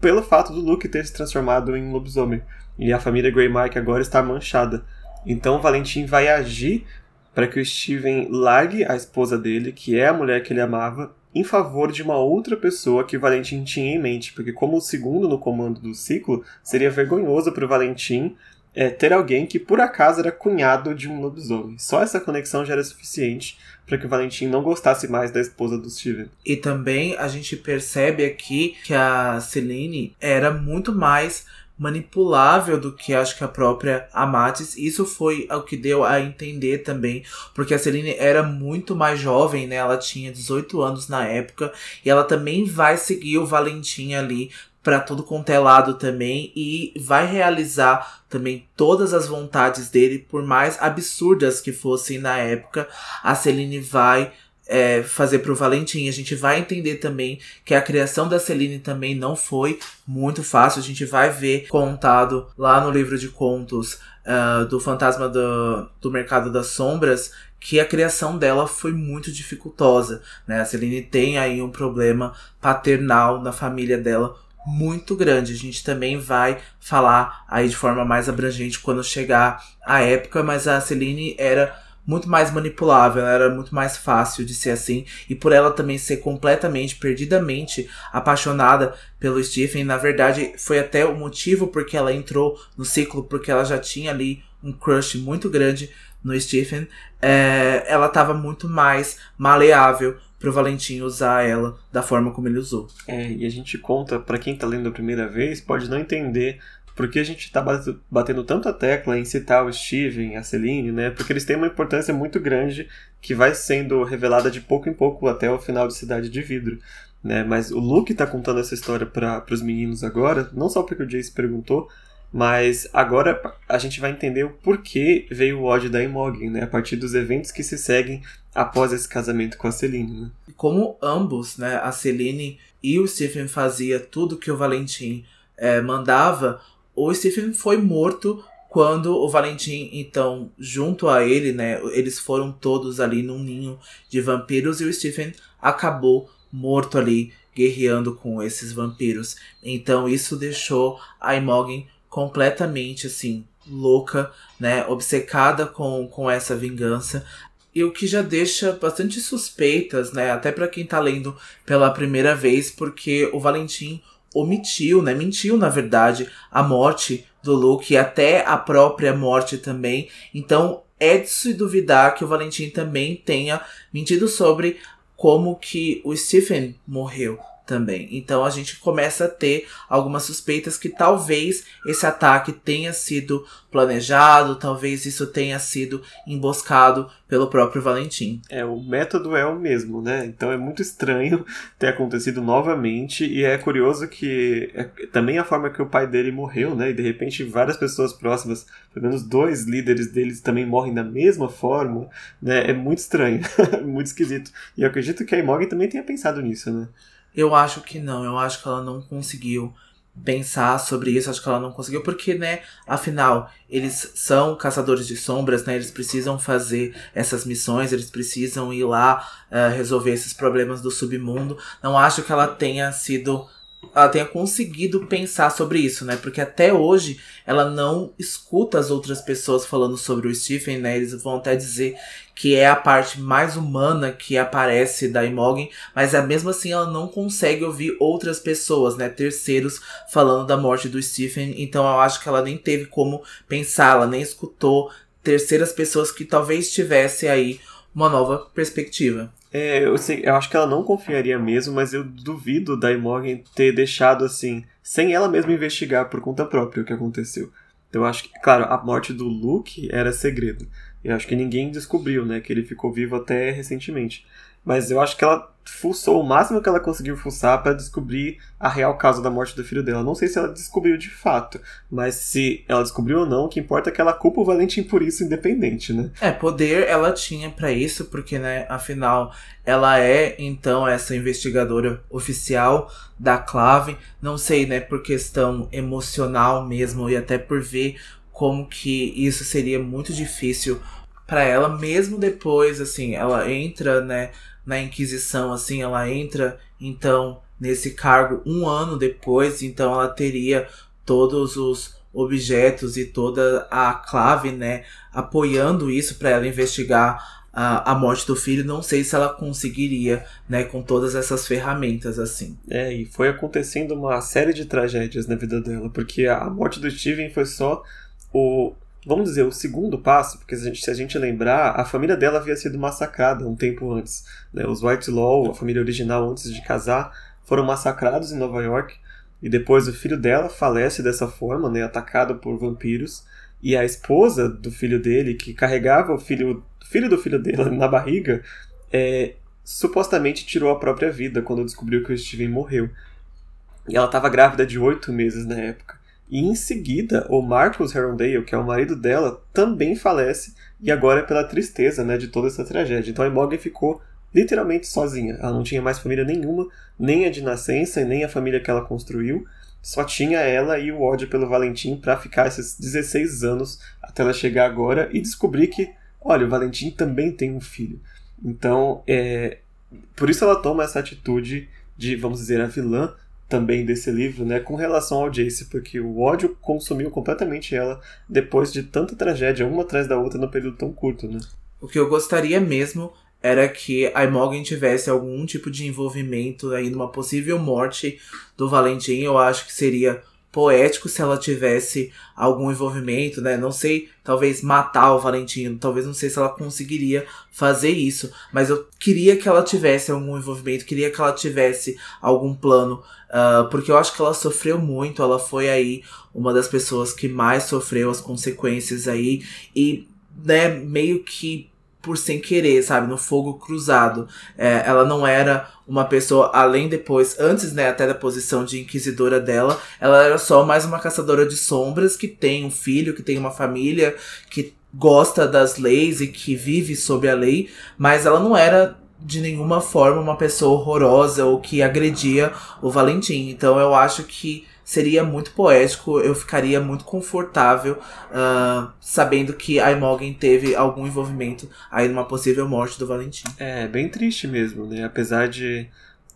pelo fato do Luke ter se transformado em lobisomem. E a família Greymark agora está manchada. Então Valentim vai agir para que o Steven largue a esposa dele, que é a mulher que ele amava, em favor de uma outra pessoa que Valentim tinha em mente, porque como o segundo no comando do ciclo, seria vergonhoso para Valentim é, ter alguém que por acaso era cunhado de um lobisomem. Só essa conexão já era suficiente para que o Valentim não gostasse mais da esposa do Steven. E também a gente percebe aqui que a Celine era muito mais manipulável do que acho que a própria Amatis. Isso foi o que deu a entender também, porque a Celine era muito mais jovem, né? Ela tinha 18 anos na época e ela também vai seguir o Valentim ali para todo quanto é lado também e vai realizar também todas as vontades dele, por mais absurdas que fossem na época. A Celine vai é, fazer pro Valentim. A gente vai entender também que a criação da Celine também não foi muito fácil. A gente vai ver contado lá no livro de contos uh, do Fantasma do, do Mercado das Sombras que a criação dela foi muito dificultosa. Né? A Celine tem aí um problema paternal na família dela muito grande. A gente também vai falar aí de forma mais abrangente quando chegar a época, mas a Celine era muito mais manipulável, ela era muito mais fácil de ser assim. E por ela também ser completamente, perdidamente apaixonada pelo Stephen, na verdade foi até o motivo porque ela entrou no ciclo, porque ela já tinha ali um crush muito grande no Stephen. É, ela estava muito mais maleável pro Valentim usar ela da forma como ele usou. É, e a gente conta, para quem tá lendo a primeira vez, pode não entender porque a gente está batendo tanto a tecla em citar o Steven, a Celine, né? Porque eles têm uma importância muito grande que vai sendo revelada de pouco em pouco até o final de Cidade de Vidro. Né? Mas o Luke está contando essa história para os meninos agora, não só porque o Jace perguntou, mas agora a gente vai entender o porquê veio o ódio da Imogen, né? A partir dos eventos que se seguem após esse casamento com a Celine. Né? Como ambos, né, a Celine e o Stephen fazia tudo que o Valentim é, mandava, o Stephen foi morto quando o Valentim, então, junto a ele, né, eles foram todos ali num ninho de vampiros e o Stephen acabou morto ali, guerreando com esses vampiros. Então isso deixou a Imogen completamente, assim, louca, né, obcecada com, com essa vingança. E o que já deixa bastante suspeitas, né, até para quem tá lendo pela primeira vez, porque o Valentim omitiu, né? Mentiu, na verdade, a morte do Luke e até a própria morte também. Então, é de se duvidar que o Valentim também tenha mentido sobre como que o Stephen morreu também. Então a gente começa a ter algumas suspeitas que talvez esse ataque tenha sido planejado, talvez isso tenha sido emboscado pelo próprio Valentim. É, o método é o mesmo, né? Então é muito estranho ter acontecido novamente e é curioso que é, também a forma que o pai dele morreu, né? E de repente várias pessoas próximas, pelo menos dois líderes deles também morrem da mesma forma, né? É muito estranho, muito esquisito. E eu acredito que a Imogen também tenha pensado nisso, né? Eu acho que não, eu acho que ela não conseguiu pensar sobre isso, acho que ela não conseguiu, porque, né, afinal, eles são caçadores de sombras, né, eles precisam fazer essas missões, eles precisam ir lá uh, resolver esses problemas do submundo. Não acho que ela tenha sido ela tenha conseguido pensar sobre isso, né? Porque até hoje ela não escuta as outras pessoas falando sobre o Stephen, né? Eles vão até dizer que é a parte mais humana que aparece da Imogen, mas é mesmo assim ela não consegue ouvir outras pessoas, né? Terceiros falando da morte do Stephen, então eu acho que ela nem teve como pensar, ela nem escutou terceiras pessoas que talvez tivesse aí uma nova perspectiva. É, eu, sei, eu acho que ela não confiaria mesmo, mas eu duvido da Imogen ter deixado assim, sem ela mesma investigar por conta própria o que aconteceu. Então eu acho que, claro, a morte do Luke era segredo. Eu acho que ninguém descobriu, né, que ele ficou vivo até recentemente. Mas eu acho que ela fuçou o máximo que ela conseguiu fuçar para descobrir a real causa da morte do filho dela. Não sei se ela descobriu de fato, mas se ela descobriu ou não, o que importa é que ela culpa o Valentim por isso, independente, né? É, poder ela tinha para isso, porque, né, afinal, ela é, então, essa investigadora oficial da Clave. Não sei, né, por questão emocional mesmo, e até por ver como que isso seria muito difícil para ela, mesmo depois, assim, ela entra, né, na Inquisição, assim, ela entra então nesse cargo um ano depois, então ela teria todos os objetos e toda a clave, né, apoiando isso para ela investigar a, a morte do filho. Não sei se ela conseguiria, né, com todas essas ferramentas assim. É, e foi acontecendo uma série de tragédias na vida dela, porque a morte do Steven foi só o vamos dizer, o segundo passo, porque se a, gente, se a gente lembrar, a família dela havia sido massacrada um tempo antes. Né? Os Whitelaw, a família original antes de casar, foram massacrados em Nova York. E depois o filho dela falece dessa forma, né, atacado por vampiros. E a esposa do filho dele, que carregava o filho, filho do filho dela na barriga, é, supostamente tirou a própria vida quando descobriu que o Steven morreu. E ela estava grávida de oito meses na época. E em seguida, o Marcus Herondale, que é o marido dela, também falece, e agora é pela tristeza né, de toda essa tragédia. Então a Imogen ficou literalmente sozinha. Ela não tinha mais família nenhuma, nem a de nascença e nem a família que ela construiu. Só tinha ela e o ódio pelo Valentim para ficar esses 16 anos até ela chegar agora e descobrir que, olha, o Valentim também tem um filho. Então, é, por isso ela toma essa atitude de, vamos dizer, a vilã também desse livro, né, com relação ao Jace, porque o ódio consumiu completamente ela depois de tanta tragédia, uma atrás da outra, num período tão curto, né? O que eu gostaria mesmo era que a Imogen tivesse algum tipo de envolvimento aí numa possível morte do Valentim. Eu acho que seria poético se ela tivesse algum envolvimento, né? Não sei, talvez matar o Valentino, talvez não sei se ela conseguiria fazer isso, mas eu queria que ela tivesse algum envolvimento, queria que ela tivesse algum plano, uh, porque eu acho que ela sofreu muito, ela foi aí uma das pessoas que mais sofreu as consequências aí e, né, meio que por sem querer, sabe? No fogo cruzado. É, ela não era uma pessoa, além depois, antes, né, até da posição de inquisidora dela, ela era só mais uma caçadora de sombras que tem um filho, que tem uma família, que gosta das leis e que vive sob a lei, mas ela não era de nenhuma forma uma pessoa horrorosa ou que agredia o Valentim. Então eu acho que seria muito poético, eu ficaria muito confortável uh, sabendo que a Imogen teve algum envolvimento aí numa possível morte do Valentim. É, bem triste mesmo, né? Apesar de,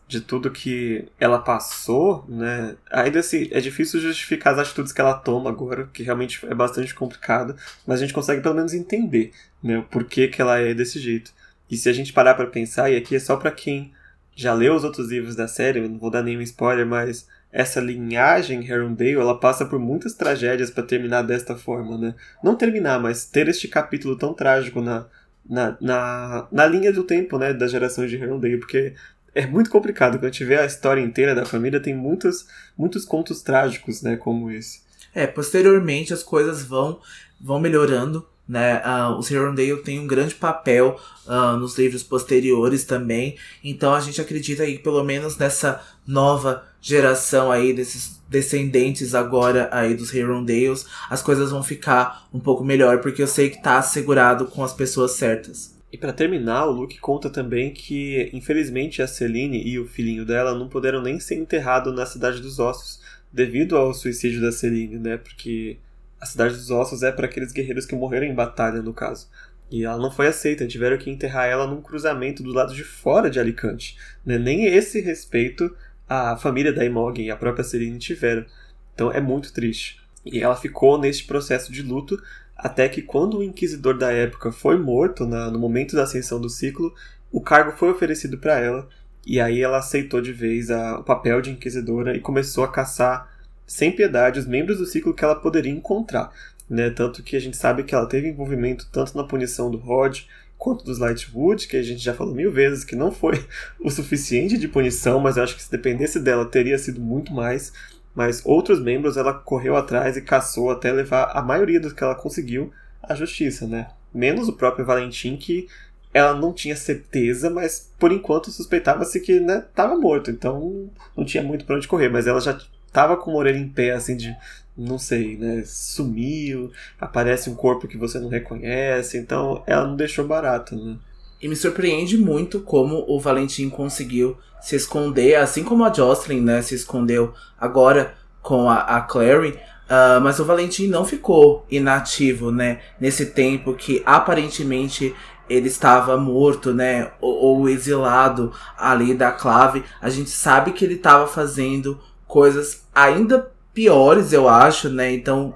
de tudo que ela passou, né? Ainda assim, é difícil justificar as atitudes que ela toma agora, que realmente é bastante complicado, mas a gente consegue pelo menos entender, né? O porquê que ela é desse jeito. E se a gente parar para pensar, e aqui é só para quem já leu os outros livros da série, eu não vou dar nenhum spoiler, mas essa linhagem Herondale, ela passa por muitas tragédias para terminar desta forma, né? Não terminar, mas ter este capítulo tão trágico na, na, na, na linha do tempo, né, das gerações de Herondale, porque é muito complicado. Quando a gente vê a história inteira da família, tem muitos, muitos contos trágicos, né? Como esse. É, posteriormente as coisas vão, vão melhorando. Né? Uh, os Herondale tem um grande papel uh, nos livros posteriores também. Então a gente acredita aí, pelo menos nessa nova geração aí, desses descendentes agora aí dos Herondales, as coisas vão ficar um pouco melhor, porque eu sei que tá assegurado com as pessoas certas. E para terminar, o Luke conta também que, infelizmente, a Celine e o filhinho dela não puderam nem ser enterrados na Cidade dos Ossos, devido ao suicídio da Celine, né? Porque a Cidade dos Ossos é para aqueles guerreiros que morreram em batalha, no caso. E ela não foi aceita, tiveram que enterrar ela num cruzamento do lado de fora de Alicante. Né? Nem esse respeito a família da Imogen e a própria Celine tiveram. Então é muito triste. E ela ficou neste processo de luto até que quando o inquisidor da época foi morto na, no momento da ascensão do ciclo, o cargo foi oferecido para ela e aí ela aceitou de vez a, o papel de inquisidora e começou a caçar sem piedade os membros do ciclo que ela poderia encontrar. Né? Tanto que a gente sabe que ela teve envolvimento tanto na punição do Rod quanto dos Lightwood, que a gente já falou mil vezes que não foi o suficiente de punição, mas eu acho que se dependesse dela teria sido muito mais mas outros membros ela correu atrás e caçou até levar a maioria dos que ela conseguiu à justiça, né? Menos o próprio Valentim, que ela não tinha certeza, mas por enquanto suspeitava-se que né, tava morto, então não tinha muito para onde correr, mas ela já tava com uma orelha em pé, assim, de não sei, né? Sumiu, aparece um corpo que você não reconhece, então ela não deixou barato, né? E me surpreende muito como o Valentim conseguiu se esconder, assim como a Jocelyn, né, se escondeu agora com a, a Clary. Uh, mas o Valentim não ficou inativo, né, nesse tempo que aparentemente ele estava morto, né, ou, ou exilado ali da clave. A gente sabe que ele estava fazendo coisas ainda piores, eu acho, né, então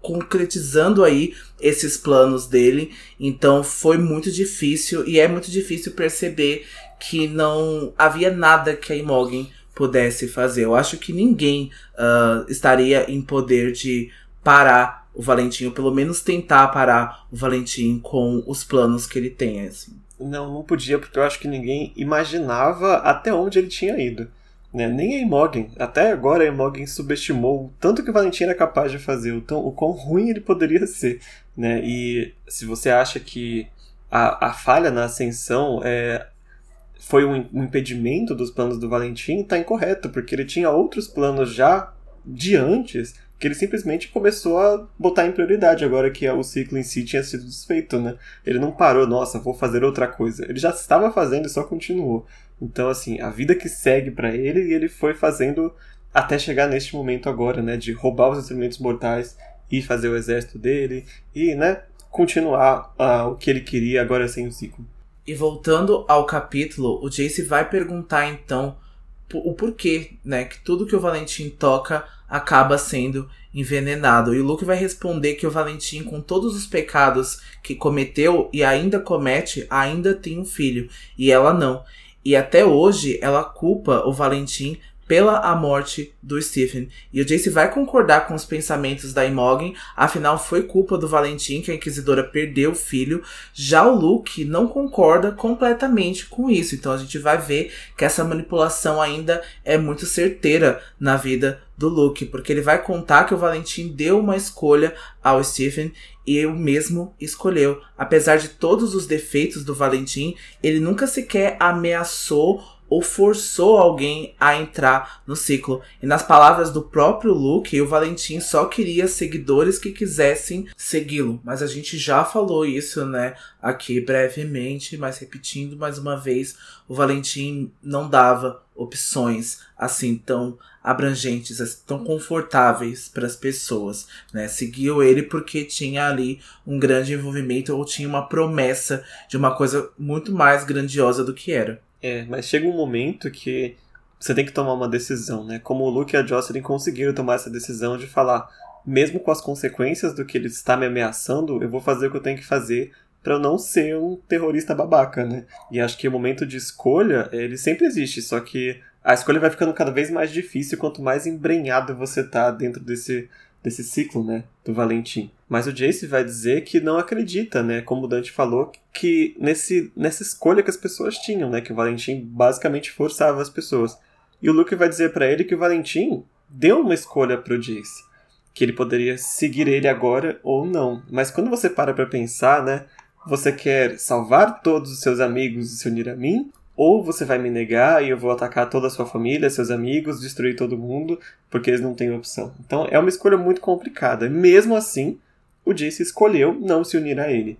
concretizando aí esses planos dele. Então foi muito difícil e é muito difícil perceber que não havia nada que a Imogen pudesse fazer. Eu acho que ninguém uh, estaria em poder de parar o Valentim, ou pelo menos tentar parar o Valentim com os planos que ele tem, assim. Não, não podia, porque eu acho que ninguém imaginava até onde ele tinha ido. Né? Nem a Imogen. Até agora a Imogen subestimou o tanto que o Valentim era capaz de fazer, o, tão, o quão ruim ele poderia ser. Né? E se você acha que a, a falha na ascensão é, foi um, um impedimento dos planos do Valentim, está incorreto, porque ele tinha outros planos já de antes que ele simplesmente começou a botar em prioridade agora que o ciclo em si tinha sido desfeito, né? Ele não parou, nossa, vou fazer outra coisa. Ele já estava fazendo e só continuou. Então, assim, a vida que segue para ele e ele foi fazendo até chegar neste momento agora, né, de roubar os instrumentos mortais e fazer o exército dele e, né, continuar uh, o que ele queria agora sem o ciclo. E voltando ao capítulo, o Jace vai perguntar então o porquê, né, que tudo que o Valentim toca acaba sendo envenenado. E o Luke vai responder que o Valentim, com todos os pecados que cometeu e ainda comete, ainda tem um filho, e ela não. E até hoje ela culpa o Valentim pela a morte do Stephen. E o Jace vai concordar com os pensamentos da Imogen, afinal foi culpa do Valentim que a Inquisidora perdeu o filho. Já o Luke não concorda completamente com isso. Então a gente vai ver que essa manipulação ainda é muito certeira na vida do Luke, porque ele vai contar que o Valentim deu uma escolha ao Stephen e o mesmo escolheu. Apesar de todos os defeitos do Valentim, ele nunca sequer ameaçou ou forçou alguém a entrar no ciclo. E nas palavras do próprio Luke, o Valentim só queria seguidores que quisessem segui-lo. Mas a gente já falou isso, né, aqui brevemente, mas repetindo mais uma vez, o Valentim não dava opções assim tão abrangentes, assim, tão confortáveis para as pessoas, né? Seguiu ele porque tinha ali um grande envolvimento ou tinha uma promessa de uma coisa muito mais grandiosa do que era. É, mas chega um momento que você tem que tomar uma decisão, né? Como o Luke e a Jocelyn conseguiram tomar essa decisão de falar, mesmo com as consequências do que ele está me ameaçando, eu vou fazer o que eu tenho que fazer para eu não ser um terrorista babaca, né? E acho que o momento de escolha, ele sempre existe, só que a escolha vai ficando cada vez mais difícil quanto mais embrenhado você tá dentro desse, nesse ciclo, né, do Valentim. Mas o Jace vai dizer que não acredita, né, como o Dante falou, que nesse, nessa escolha que as pessoas tinham, né, que o Valentim basicamente forçava as pessoas. E o Luke vai dizer para ele que o Valentim deu uma escolha pro Jace, que ele poderia seguir ele agora ou não. Mas quando você para para pensar, né, você quer salvar todos os seus amigos e se unir a mim? Ou você vai me negar e eu vou atacar toda a sua família, seus amigos, destruir todo mundo, porque eles não têm opção. Então é uma escolha muito complicada. Mesmo assim, o Jace escolheu não se unir a ele.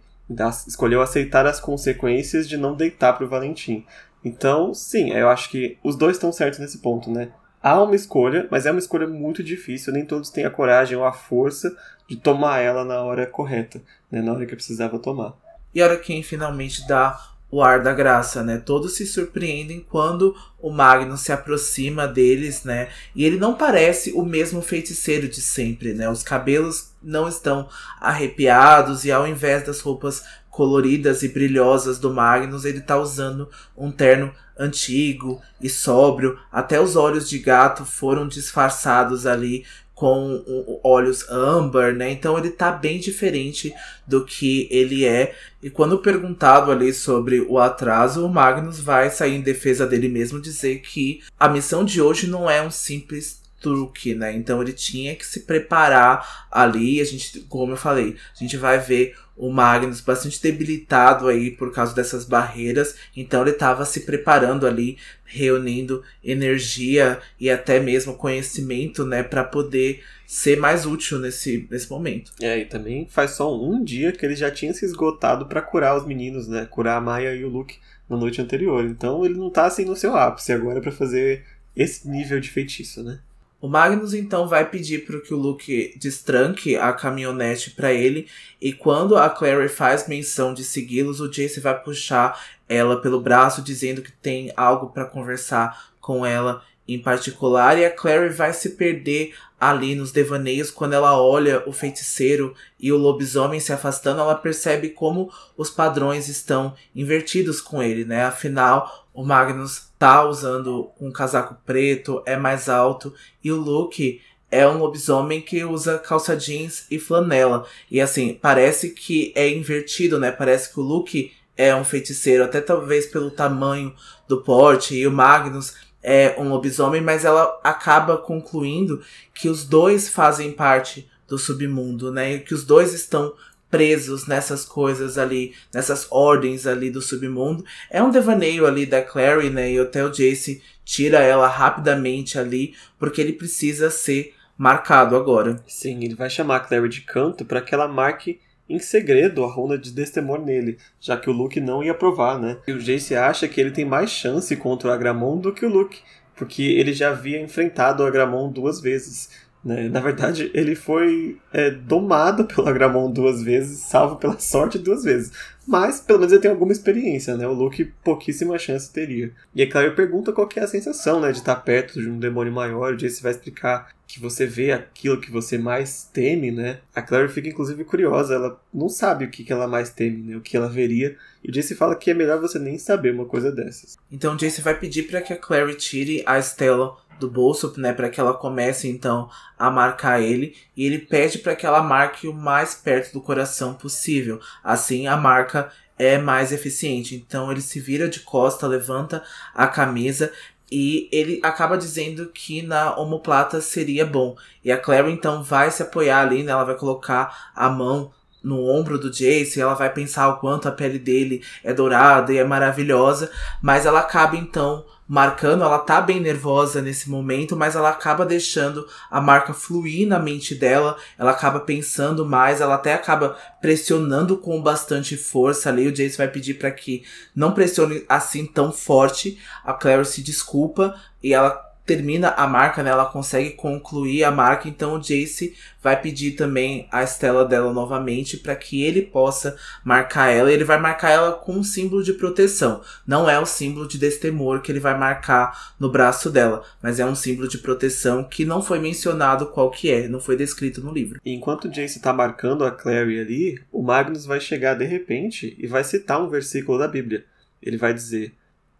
Escolheu aceitar as consequências de não deitar para o Valentim. Então, sim, eu acho que os dois estão certos nesse ponto, né? Há uma escolha, mas é uma escolha muito difícil. Nem todos têm a coragem ou a força de tomar ela na hora correta, né? na hora que precisava tomar. E a hora quem finalmente dá o ar da graça, né? Todos se surpreendem quando o Magnus se aproxima deles, né? E ele não parece o mesmo feiticeiro de sempre, né? Os cabelos não estão arrepiados e ao invés das roupas coloridas e brilhosas do Magnus, ele tá usando um terno antigo e sóbrio. Até os olhos de gato foram disfarçados ali com olhos âmbar, né? Então ele tá bem diferente do que ele é. E quando perguntado ali sobre o atraso, o Magnus vai sair em defesa dele mesmo dizer que a missão de hoje não é um simples truque, né? Então ele tinha que se preparar ali. A gente, como eu falei, a gente vai ver o Magnus bastante debilitado aí por causa dessas barreiras. Então ele estava se preparando ali, reunindo energia e até mesmo conhecimento, né, para poder ser mais útil nesse, nesse momento. É, e também faz só um dia que ele já tinha se esgotado para curar os meninos, né? Curar a Maia e o Luke na noite anterior. Então ele não tá assim no seu ápice agora para fazer esse nível de feitiço, né? O Magnus então vai pedir para que o Luke destranque a caminhonete para ele e quando a Clary faz menção de segui-los, o Jace vai puxar ela pelo braço dizendo que tem algo para conversar com ela em particular e a Clary vai se perder ali nos devaneios quando ela olha o feiticeiro e o lobisomem se afastando, ela percebe como os padrões estão invertidos com ele, né? Afinal, o Magnus tá usando um casaco preto, é mais alto, e o Luke é um lobisomem que usa calça jeans e flanela. E assim, parece que é invertido, né? Parece que o Luke é um feiticeiro, até talvez pelo tamanho do porte, e o Magnus é um lobisomem, mas ela acaba concluindo que os dois fazem parte do submundo, né? E que os dois estão presos nessas coisas ali, nessas ordens ali do submundo. É um devaneio ali da Clary, né? E até o Jace tira ela rapidamente ali, porque ele precisa ser marcado agora. Sim, ele vai chamar a Clary de canto para que ela marque em segredo a ronda de Destemor nele, já que o Luke não ia provar, né? E o Jace acha que ele tem mais chance contra o Agramon do que o Luke, porque ele já havia enfrentado o Agramon duas vezes. Né? Na verdade, ele foi é, domado pelo Agramon duas vezes, salvo pela sorte duas vezes. Mas, pelo menos ele tem alguma experiência, né? O Luke pouquíssima chance teria. E é claro, pergunta qual é a sensação, né? De estar perto de um demônio maior. O Jace vai explicar que você vê aquilo que você mais teme, né? A Clary fica inclusive curiosa, ela não sabe o que, que ela mais teme, né? O que ela veria. E o Jace fala que é melhor você nem saber uma coisa dessas. Então o Jace vai pedir para que a Clary tire a Stella do bolso, né, para que ela comece então a marcar ele, e ele pede para que ela marque o mais perto do coração possível. Assim a marca é mais eficiente. Então ele se vira de costa, levanta a camisa e ele acaba dizendo que na omoplata seria bom. E a Claire então vai se apoiar ali, né? Ela vai colocar a mão no ombro do Jace, ela vai pensar o quanto a pele dele é dourada e é maravilhosa, mas ela acaba então marcando, ela tá bem nervosa nesse momento, mas ela acaba deixando a marca fluir na mente dela, ela acaba pensando mais, ela até acaba pressionando com bastante força ali. O Jace vai pedir para que não pressione assim tão forte. A Claire se desculpa e ela termina a marca, né? Ela consegue concluir a marca, então o Jace vai pedir também a Estela dela novamente para que ele possa marcar ela. Ele vai marcar ela com um símbolo de proteção. Não é o símbolo de destemor que ele vai marcar no braço dela, mas é um símbolo de proteção que não foi mencionado qual que é, não foi descrito no livro. Enquanto o Jace está marcando a Clary ali, o Magnus vai chegar de repente e vai citar um versículo da Bíblia. Ele vai dizer: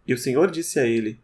"E o Senhor disse a ele: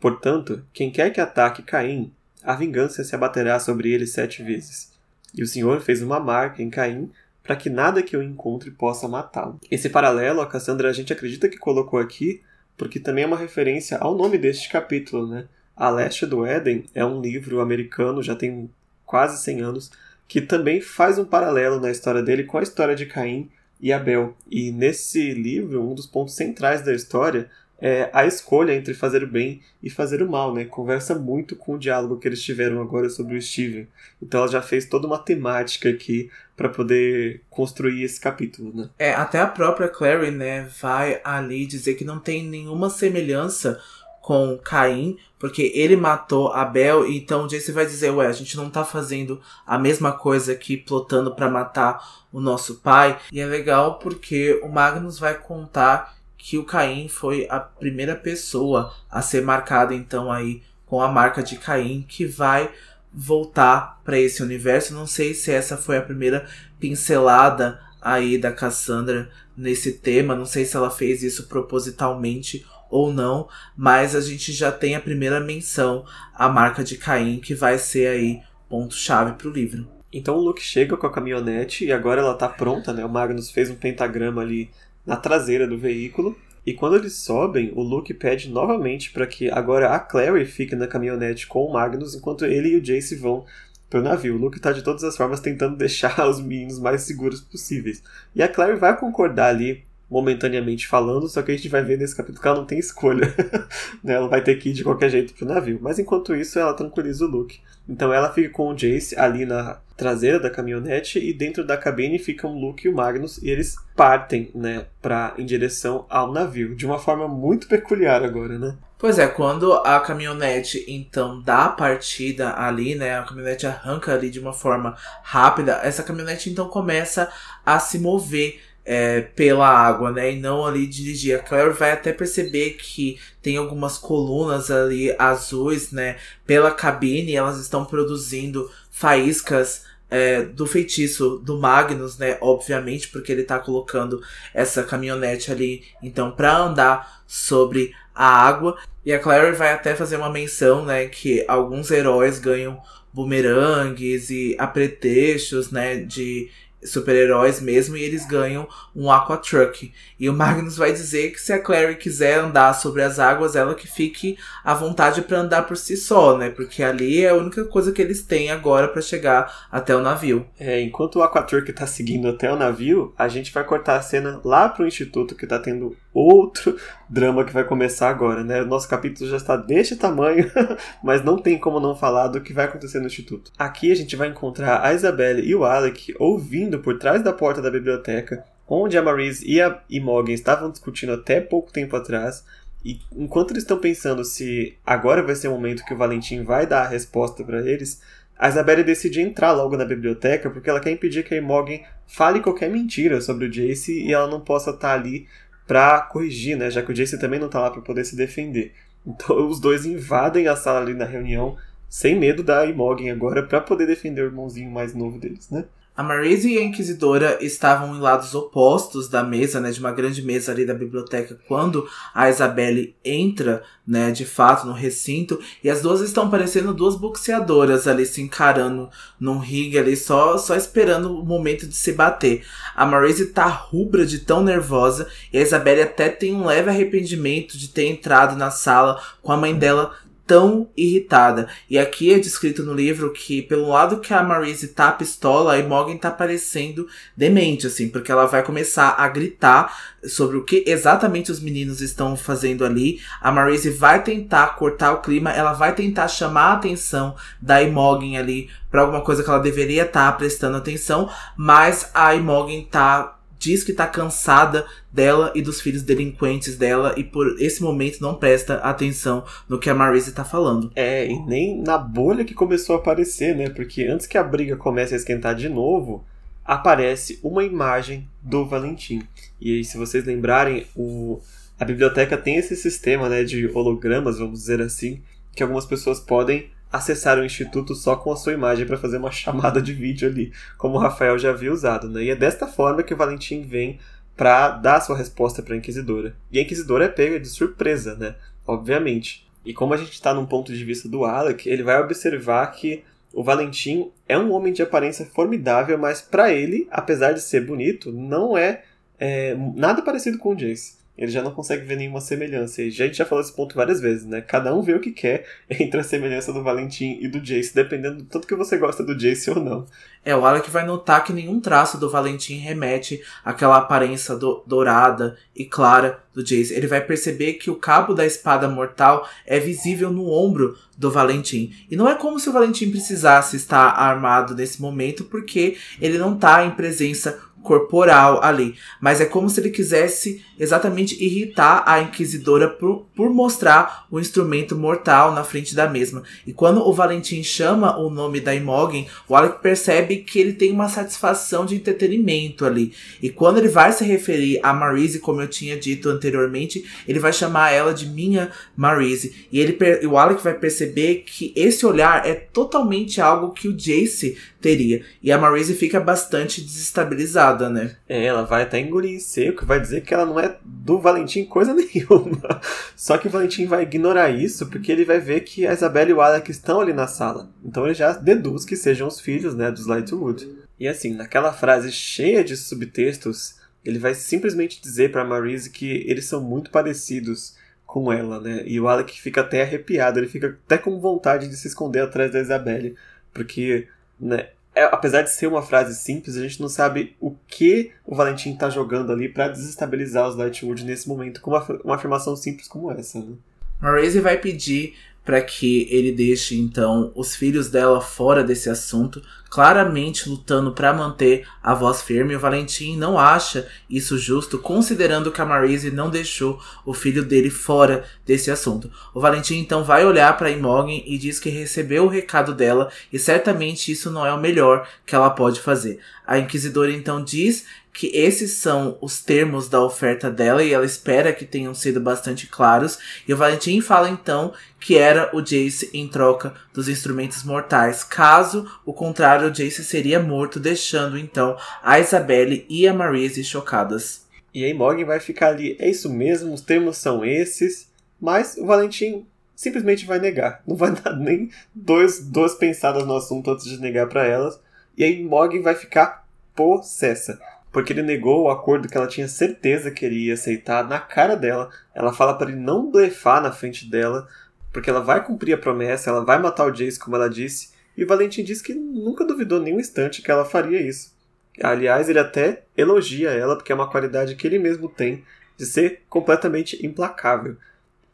Portanto, quem quer que ataque Caim, a vingança se abaterá sobre ele sete vezes. e o Senhor fez uma marca em Caim para que nada que o encontre possa matá-lo. Esse paralelo a Cassandra a gente acredita que colocou aqui porque também é uma referência ao nome deste capítulo, né? A Leste do Éden é um livro americano, já tem quase 100 anos, que também faz um paralelo na história dele com a história de Caim e Abel. E nesse livro, um dos pontos centrais da história é a escolha entre fazer o bem e fazer o mal, né? Conversa muito com o diálogo que eles tiveram agora sobre o Steven. Então ela já fez toda uma temática aqui para poder construir esse capítulo, né? É, até a própria Clary, né, vai ali dizer que não tem nenhuma semelhança com Caim, porque ele matou Abel, então Jace vai dizer, ué, a gente não tá fazendo a mesma coisa aqui, plotando para matar o nosso pai. E é legal porque o Magnus vai contar que o Caim foi a primeira pessoa a ser marcada então aí com a marca de Caim que vai voltar para esse universo. Não sei se essa foi a primeira pincelada aí da Cassandra nesse tema, não sei se ela fez isso propositalmente ou não, mas a gente já tem a primeira menção à marca de Caim que vai ser aí ponto chave para o livro. Então o Luke chega com a caminhonete e agora ela tá pronta, né? O Magnus fez um pentagrama ali na traseira do veículo. E quando eles sobem, o Luke pede novamente para que agora a Clary fique na caminhonete com o Magnus, enquanto ele e o Jace vão pro navio. O Luke está de todas as formas tentando deixar os meninos mais seguros possíveis. E a Clary vai concordar ali, momentaneamente falando, só que a gente vai ver nesse capítulo que ela não tem escolha. né? Ela vai ter que ir de qualquer jeito pro navio. Mas enquanto isso, ela tranquiliza o Luke. Então ela fica com o Jace ali na traseira da caminhonete e dentro da cabine ficam o Luke e o Magnus e eles partem, né, para em direção ao navio, de uma forma muito peculiar agora, né? Pois é, quando a caminhonete então dá a partida ali, né, a caminhonete arranca ali de uma forma rápida, essa caminhonete então começa a se mover é, pela água, né? E não ali dirigir. A Claire vai até perceber que tem algumas colunas ali azuis, né? Pela cabine, elas estão produzindo faíscas é, do feitiço do Magnus, né? Obviamente, porque ele tá colocando essa caminhonete ali, então, para andar sobre a água. E a Claire vai até fazer uma menção, né? Que alguns heróis ganham bumerangues e apretextos, né? De super-heróis mesmo e eles ganham um Aqua Truck. E o Magnus vai dizer que se a Clary quiser andar sobre as águas, ela que fique à vontade para andar por si só, né? Porque ali é a única coisa que eles têm agora para chegar até o navio. É, enquanto o Aqua Truck tá seguindo até o navio, a gente vai cortar a cena lá pro instituto que tá tendo outro drama que vai começar agora, né? O nosso capítulo já está deste tamanho, mas não tem como não falar do que vai acontecer no instituto. Aqui a gente vai encontrar a Isabelle e o Alec ouvindo por trás da porta da biblioteca, onde a Marise e a Imogen estavam discutindo até pouco tempo atrás. E enquanto eles estão pensando se agora vai ser o momento que o Valentim vai dar a resposta para eles, a Isabelle decide entrar logo na biblioteca porque ela quer impedir que a Imogen fale qualquer mentira sobre o Jace e ela não possa estar ali para corrigir, né? Já que o Jace também não tá lá para poder se defender. Então os dois invadem a sala ali na reunião, sem medo da Imogen agora, para poder defender o irmãozinho mais novo deles, né? A Marise e a Inquisidora estavam em lados opostos da mesa, né, de uma grande mesa ali da biblioteca, quando a Isabelle entra, né, de fato, no recinto, e as duas estão parecendo duas boxeadoras ali se encarando num ringue ali, só, só esperando o momento de se bater. A Marise tá rubra de tão nervosa, e a Isabelle até tem um leve arrependimento de ter entrado na sala com a mãe dela tão irritada. E aqui é descrito no livro que, pelo lado que a Marise tá pistola, a Imogen tá parecendo demente, assim, porque ela vai começar a gritar sobre o que exatamente os meninos estão fazendo ali. A Marise vai tentar cortar o clima, ela vai tentar chamar a atenção da Imogen ali para alguma coisa que ela deveria estar tá prestando atenção, mas a Imogen tá diz que tá cansada dela e dos filhos delinquentes dela e por esse momento não presta atenção no que a Marise tá falando. É, e nem na bolha que começou a aparecer, né? Porque antes que a briga comece a esquentar de novo, aparece uma imagem do Valentim. E aí, se vocês lembrarem, o... a biblioteca tem esse sistema né, de hologramas, vamos dizer assim, que algumas pessoas podem acessar o instituto só com a sua imagem para fazer uma chamada de vídeo ali, como o Rafael já havia usado, né? E é desta forma que o Valentim vem para dar sua resposta para a Inquisidora. E a Inquisidora é pega de surpresa, né? Obviamente. E como a gente está num ponto de vista do Alec, ele vai observar que o Valentim é um homem de aparência formidável, mas para ele, apesar de ser bonito, não é, é, nada parecido com o Jace. Ele já não consegue ver nenhuma semelhança. E a gente já falou esse ponto várias vezes, né? Cada um vê o que quer entre a semelhança do Valentim e do Jace, dependendo do tanto que você gosta do Jace ou não. É, o Alec vai notar que nenhum traço do Valentim remete àquela aparência do, dourada e clara do Jace. Ele vai perceber que o cabo da espada mortal é visível no ombro do Valentim. E não é como se o Valentim precisasse estar armado nesse momento, porque ele não está em presença corporal ali. Mas é como se ele quisesse exatamente irritar a Inquisidora por, por mostrar o instrumento mortal na frente da mesma. E quando o Valentim chama o nome da Imogen, o Alec percebe que ele tem uma satisfação de entretenimento ali. E quando ele vai se referir a Marise, como eu tinha dito anteriormente, ele vai chamar ela de minha Marise. E ele, o Alec vai perceber que esse olhar é totalmente algo que o Jace teria. E a Marise fica bastante desestabilizada, né? É, ela vai até engolir em seco, vai dizer que ela não é do Valentim coisa nenhuma. Só que o Valentim vai ignorar isso porque ele vai ver que a Isabela e o Alec estão ali na sala. Então ele já deduz que sejam os filhos, né, dos Lightwood. E assim, naquela frase cheia de subtextos, ele vai simplesmente dizer para Marise que eles são muito parecidos com ela, né? E o Alec fica até arrepiado, ele fica até com vontade de se esconder atrás da Isabelle, porque né? É, apesar de ser uma frase simples, a gente não sabe o que o Valentim está jogando ali para desestabilizar os Lightwood nesse momento com uma, uma afirmação simples como essa. Né? Marise vai pedir para que ele deixe então os filhos dela fora desse assunto, claramente lutando para manter a voz firme. O Valentim não acha isso justo, considerando que a Marise não deixou o filho dele fora desse assunto. O Valentim então vai olhar para Imogen e diz que recebeu o recado dela e certamente isso não é o melhor que ela pode fazer. A inquisidora então diz que esses são os termos da oferta dela e ela espera que tenham sido bastante claros. E o Valentim fala então que era o Jace em troca dos instrumentos mortais. Caso o contrário, o Jace seria morto, deixando então a Isabelle e a Marise chocadas. E aí Morgan vai ficar ali, é isso mesmo, os termos são esses, mas o Valentim simplesmente vai negar. Não vai dar nem dois, duas pensadas no assunto antes de negar para elas. E aí Morgan vai ficar possessa porque ele negou o acordo que ela tinha certeza que ele ia aceitar na cara dela. Ela fala para ele não blefar na frente dela, porque ela vai cumprir a promessa, ela vai matar o Jace, como ela disse. E Valentim diz que nunca duvidou nem um instante que ela faria isso. Aliás, ele até elogia ela, porque é uma qualidade que ele mesmo tem de ser completamente implacável.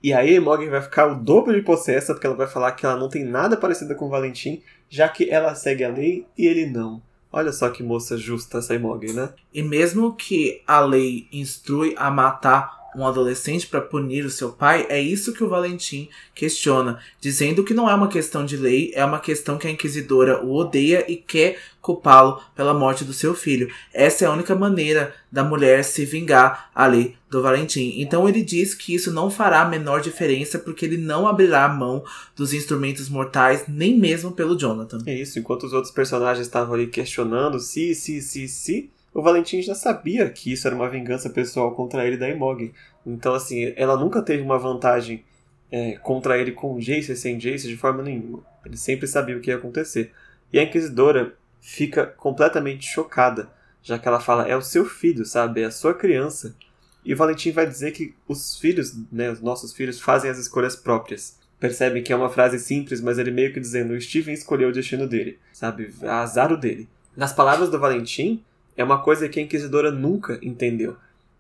E aí Morgan vai ficar o dobro de possessa, porque ela vai falar que ela não tem nada parecido com o Valentim, já que ela segue a lei e ele não. Olha só que moça justa essa Imogen, né? E mesmo que a lei instrui a matar um adolescente para punir o seu pai, é isso que o Valentim questiona, dizendo que não é uma questão de lei, é uma questão que a inquisidora o odeia e quer culpá-lo pela morte do seu filho. Essa é a única maneira da mulher se vingar ali do Valentim. Então ele diz que isso não fará a menor diferença porque ele não abrirá mão dos instrumentos mortais nem mesmo pelo Jonathan. É isso, enquanto os outros personagens estavam ali questionando se, se, se, se, o Valentim já sabia que isso era uma vingança pessoal contra ele da Imogen. Então, assim, ela nunca teve uma vantagem é, contra ele com Jace e sem Jace de forma nenhuma. Ele sempre sabia o que ia acontecer. E a Inquisidora fica completamente chocada, já que ela fala: é o seu filho, sabe? É a sua criança. E o Valentim vai dizer que os filhos, né, os nossos filhos, fazem as escolhas próprias. Percebem que é uma frase simples, mas ele meio que dizendo: o Steven escolheu o destino dele, sabe? Azar o dele. Nas palavras do Valentim, é uma coisa que a Inquisidora nunca entendeu.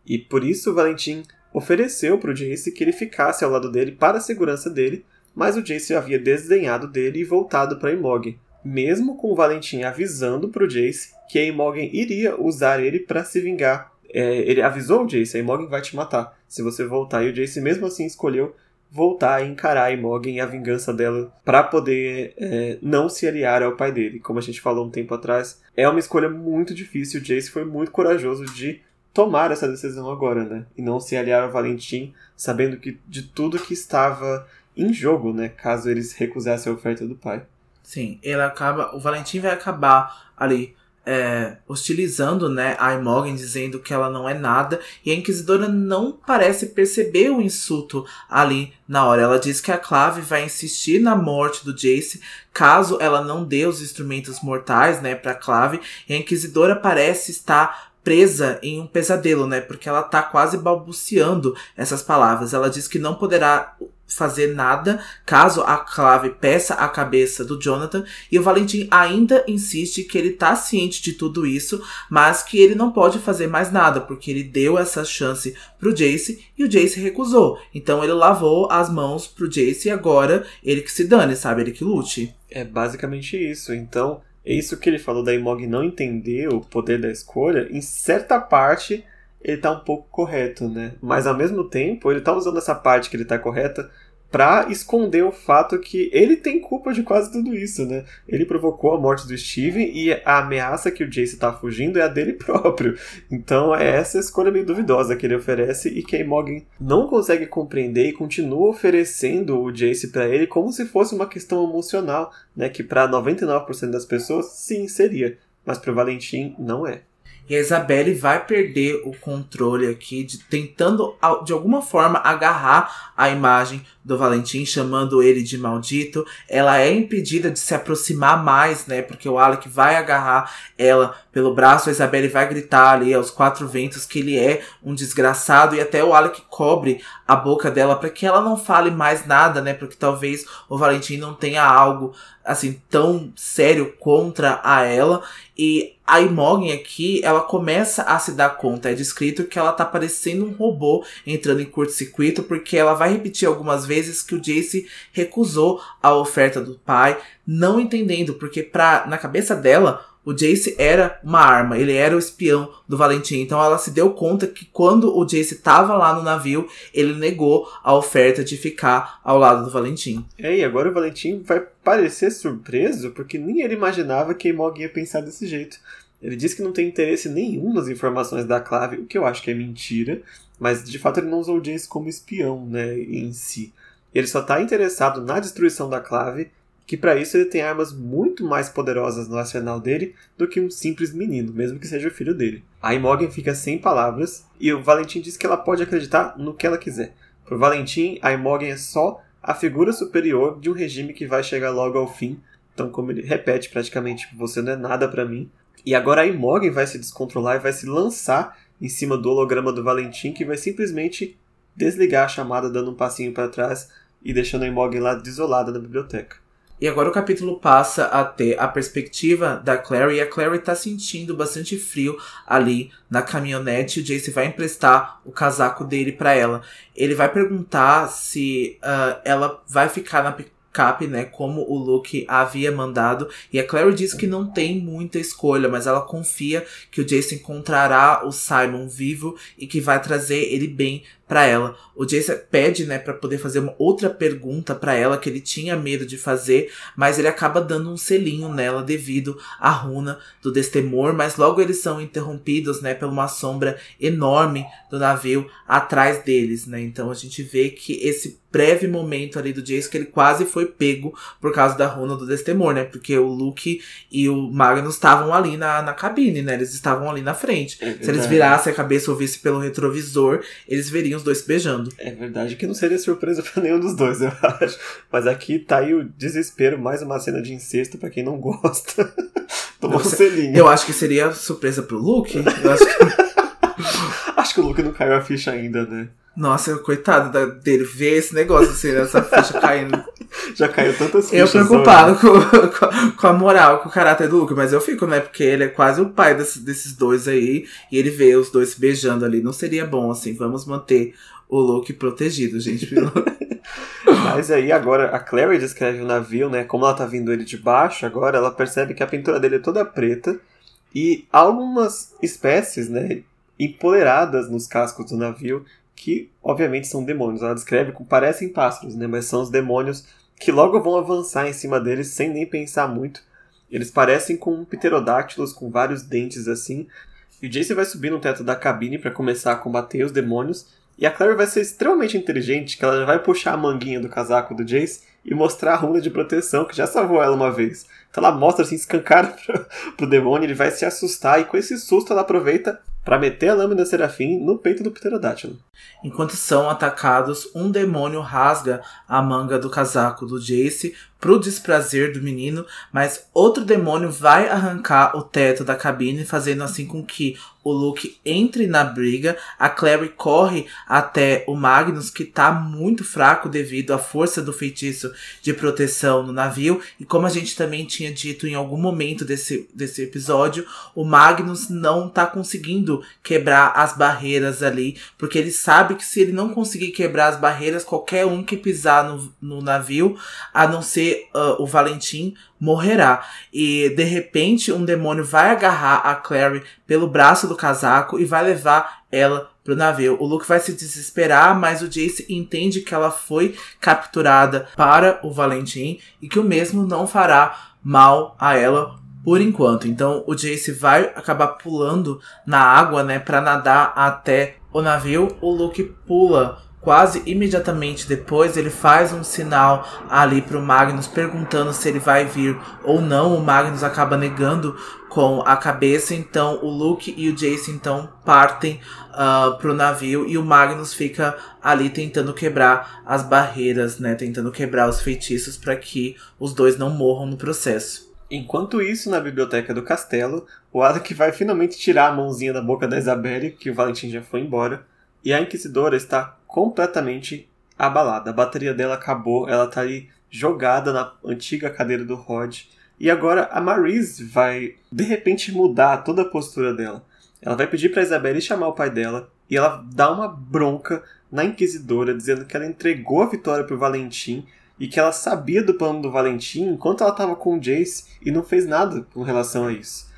E por isso o Valentim ofereceu para o Jace que ele ficasse ao lado dele para a segurança dele, mas o Jace havia desdenhado dele e voltado para Imogen, mesmo com o Valentim avisando para o Jace que a Imogen iria usar ele para se vingar. É, ele avisou o Jace, a Imogen vai te matar se você voltar, e o Jace mesmo assim escolheu voltar a encarar a Imogen e a vingança dela para poder é, não se aliar ao pai dele. Como a gente falou um tempo atrás, é uma escolha muito difícil. O Jace foi muito corajoso de tomar essa decisão agora, né? E não se aliar ao Valentim, sabendo que de tudo que estava em jogo, né? Caso eles recusassem a oferta do pai. Sim, ele acaba, o Valentim vai acabar ali é, hostilizando né, a Imogen, dizendo que ela não é nada, e a Inquisidora não parece perceber o insulto ali na hora. Ela diz que a Clave vai insistir na morte do Jace caso ela não dê os instrumentos mortais né, para Clave, e a Inquisidora parece estar presa em um pesadelo, né? Porque ela tá quase balbuciando essas palavras. Ela diz que não poderá fazer nada caso a clave peça a cabeça do Jonathan e o Valentim ainda insiste que ele tá ciente de tudo isso, mas que ele não pode fazer mais nada porque ele deu essa chance pro Jace e o Jace recusou. Então ele lavou as mãos pro Jace e agora ele que se dane, sabe? Ele que lute. É basicamente isso. Então, é isso que ele falou da Imog não entender o poder da escolha, em certa parte ele tá um pouco correto, né? Mas ao mesmo tempo, ele tá usando essa parte que ele tá correta para esconder o fato que ele tem culpa de quase tudo isso, né? Ele provocou a morte do Steven e a ameaça que o Jace tá fugindo é a dele próprio. Então é essa escolha meio duvidosa que ele oferece e que a Imogen não consegue compreender e continua oferecendo o Jace para ele como se fosse uma questão emocional, né? Que para 99% das pessoas sim seria, mas para Valentim não é. E a Isabelle vai perder o controle aqui, de, tentando de alguma forma agarrar a imagem do Valentim, chamando ele de maldito. Ela é impedida de se aproximar mais, né? Porque o Alec vai agarrar ela pelo braço, a Isabelle vai gritar ali aos quatro ventos que ele é um desgraçado e até o Alec cobre a boca dela para que ela não fale mais nada, né? Porque talvez o Valentim não tenha algo assim tão sério contra a ela e a Imogen aqui, ela começa a se dar conta, é descrito que ela tá parecendo um robô entrando em curto-circuito porque ela vai repetir algumas vezes que o Jace recusou a oferta do pai, não entendendo porque pra, na cabeça dela o Jace era uma arma, ele era o espião do Valentim. Então ela se deu conta que quando o Jace estava lá no navio, ele negou a oferta de ficar ao lado do Valentim. É, e agora o Valentim vai parecer surpreso, porque nem ele imaginava que Mog ia pensar desse jeito. Ele diz que não tem interesse nenhum nas informações da clave, o que eu acho que é mentira, mas de fato ele não usou o Jace como espião, né, em si. Ele só está interessado na destruição da clave que para isso ele tem armas muito mais poderosas no arsenal dele do que um simples menino, mesmo que seja o filho dele. A Imogen fica sem palavras e o Valentim diz que ela pode acreditar no que ela quiser. Para Valentim, a Imogen é só a figura superior de um regime que vai chegar logo ao fim. Então, como ele repete praticamente, você não é nada para mim. E agora a Imogen vai se descontrolar e vai se lançar em cima do holograma do Valentim, que vai simplesmente desligar a chamada, dando um passinho para trás e deixando a Imogen lá desolada na biblioteca. E agora o capítulo passa a ter a perspectiva da Clary e a Clary tá sentindo bastante frio ali na caminhonete. O Jace vai emprestar o casaco dele para ela. Ele vai perguntar se uh, ela vai ficar na picape, né, como o Luke havia mandado. E a Clary diz que não tem muita escolha, mas ela confia que o Jace encontrará o Simon vivo e que vai trazer ele bem para ela. O Jace pede, né, para poder fazer uma outra pergunta para ela que ele tinha medo de fazer, mas ele acaba dando um selinho nela devido à runa do Destemor, mas logo eles são interrompidos, né, por uma sombra enorme do navio atrás deles, né? Então a gente vê que esse breve momento ali do Jace que ele quase foi pego por causa da runa do Destemor, né? Porque o Luke e o Magnus estavam ali na, na cabine, né? Eles estavam ali na frente. É Se eles virassem a cabeça ou vissem pelo retrovisor, eles veriam os dois se beijando. É verdade que não seria surpresa para nenhum dos dois, eu acho. Mas aqui tá aí o desespero, mais uma cena de incesto para quem não gosta. Tomou um selinho. Eu acho que seria surpresa pro Luke. Eu acho que... que o Luke não caiu a ficha ainda, né? Nossa, coitado da, dele ver esse negócio assim, essa ficha caindo. Já caiu tantas fichas. Eu preocupado com, com, a moral, com o caráter do Luke, mas eu fico, né? Porque ele é quase o pai desse, desses dois aí. E ele vê os dois se beijando ali. Não seria bom, assim. Vamos manter o Luke protegido, gente. mas aí agora a Clary descreve o navio, né? Como ela tá vindo ele de baixo, agora ela percebe que a pintura dele é toda preta. E algumas espécies, né? Empoderadas nos cascos do navio que obviamente são demônios. Ela descreve como parecem pássaros, né? Mas são os demônios que logo vão avançar em cima deles sem nem pensar muito. Eles parecem com pterodáctilos com vários dentes assim. E o Jace vai subir no teto da cabine para começar a combater os demônios. E a Claire vai ser extremamente inteligente, que ela já vai puxar a manguinha do casaco do Jace e mostrar a runa de proteção, que já salvou ela uma vez. Então ela mostra assim, escancara pro, pro demônio, ele vai se assustar, e com esse susto ela aproveita para meter a lâmina serafim no peito do pterodátilo. Enquanto são atacados, um demônio rasga a manga do casaco do Jace pro desprazer do menino, mas outro demônio vai arrancar o teto da cabine, fazendo assim com que o Luke entre na briga. A Clary corre até o Magnus, que tá muito fraco devido à força do feitiço de proteção no navio. E como a gente também tinha dito em algum momento desse, desse episódio, o Magnus não tá conseguindo quebrar as barreiras ali, porque ele sabe que se ele não conseguir quebrar as barreiras, qualquer um que pisar no, no navio, a não ser uh, o Valentim, morrerá. E de repente um demônio vai agarrar a Clary pelo braço do casaco e vai levar ela pro navio. O Luke vai se desesperar, mas o Jace entende que ela foi capturada para o Valentim e que o mesmo não fará mal a ela por enquanto. Então o Jace vai acabar pulando na água, né, para nadar até o navio. O Luke pula Quase imediatamente depois, ele faz um sinal ali pro Magnus perguntando se ele vai vir ou não. O Magnus acaba negando com a cabeça, então o Luke e o Jace então partem uh, pro navio e o Magnus fica ali tentando quebrar as barreiras, né? Tentando quebrar os feitiços para que os dois não morram no processo. Enquanto isso, na biblioteca do castelo, o Alec vai finalmente tirar a mãozinha da boca da Isabelle, que o Valentim já foi embora, e a Inquisidora está completamente abalada. A bateria dela acabou, ela tá aí jogada na antiga cadeira do Rod. E agora a Marise vai de repente mudar toda a postura dela. Ela vai pedir para Isabelle chamar o pai dela e ela dá uma bronca na Inquisidora, dizendo que ela entregou a vitória pro Valentim e que ela sabia do plano do Valentim enquanto ela estava com o Jace e não fez nada com relação a isso.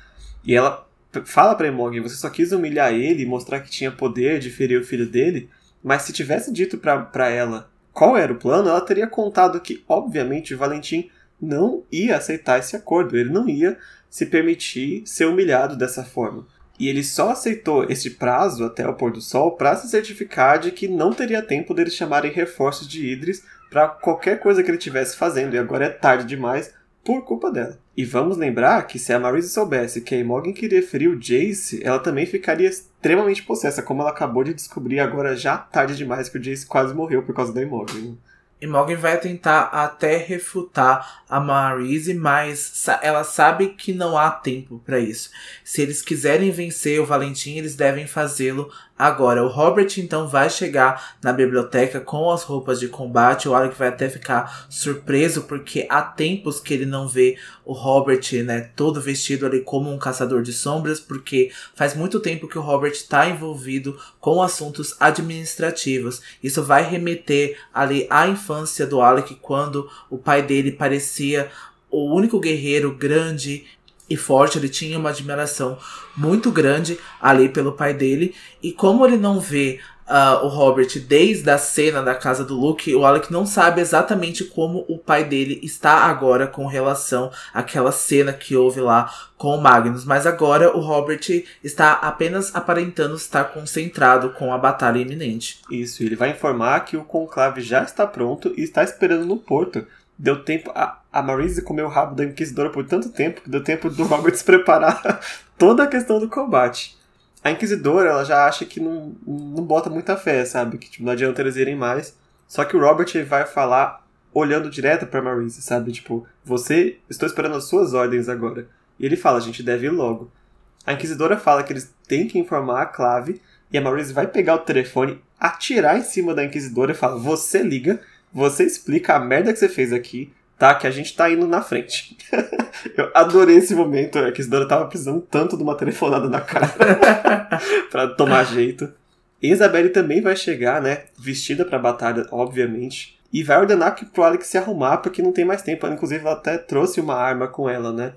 E ela fala para Imogen, você só quis humilhar ele e mostrar que tinha poder de ferir o filho dele, mas se tivesse dito para ela qual era o plano, ela teria contado que, obviamente, Valentim não ia aceitar esse acordo, ele não ia se permitir ser humilhado dessa forma. E ele só aceitou esse prazo até o pôr do sol para se certificar de que não teria tempo deles chamarem reforços de Idris para qualquer coisa que ele estivesse fazendo, e agora é tarde demais por culpa dela. E vamos lembrar que se a Marisa soubesse que a Imogen queria ferir o Jace, ela também ficaria extremamente possessa, como ela acabou de descobrir agora já tarde demais que o Jace quase morreu por causa da Imogen. Imogen vai tentar até refutar a Marise, mas ela sabe que não há tempo para isso. Se eles quiserem vencer o Valentim, eles devem fazê-lo Agora, o Robert então vai chegar na biblioteca com as roupas de combate. O Alec vai até ficar surpreso porque há tempos que ele não vê o Robert, né, todo vestido ali como um caçador de sombras, porque faz muito tempo que o Robert está envolvido com assuntos administrativos. Isso vai remeter ali à infância do Alec quando o pai dele parecia o único guerreiro grande e forte, ele tinha uma admiração muito grande ali pelo pai dele. E como ele não vê uh, o Robert desde a cena da casa do Luke, o Alec não sabe exatamente como o pai dele está agora com relação àquela cena que houve lá com o Magnus. Mas agora o Robert está apenas aparentando estar concentrado com a batalha iminente. Isso, ele vai informar que o conclave já está pronto e está esperando no porto deu tempo. A, a Marise comeu o rabo da Inquisidora por tanto tempo que deu tempo do Robert se preparar toda a questão do combate. A Inquisidora, ela já acha que não, não bota muita fé, sabe? Que tipo, não adianta eles irem mais. Só que o Robert vai falar olhando direto pra Marise, sabe? Tipo, você. Estou esperando as suas ordens agora. E ele fala, a gente deve ir logo. A Inquisidora fala que eles têm que informar a clave. E a Marise vai pegar o telefone, atirar em cima da Inquisidora e fala: Você liga você explica a merda que você fez aqui, tá? Que a gente tá indo na frente. eu adorei esse momento, é que Isidora tava precisando tanto de uma telefonada na cara pra tomar jeito. E Isabelle também vai chegar, né? Vestida pra batalha, obviamente. E vai ordenar que pro Alex se arrumar, porque não tem mais tempo. Inclusive, ela até trouxe uma arma com ela, né?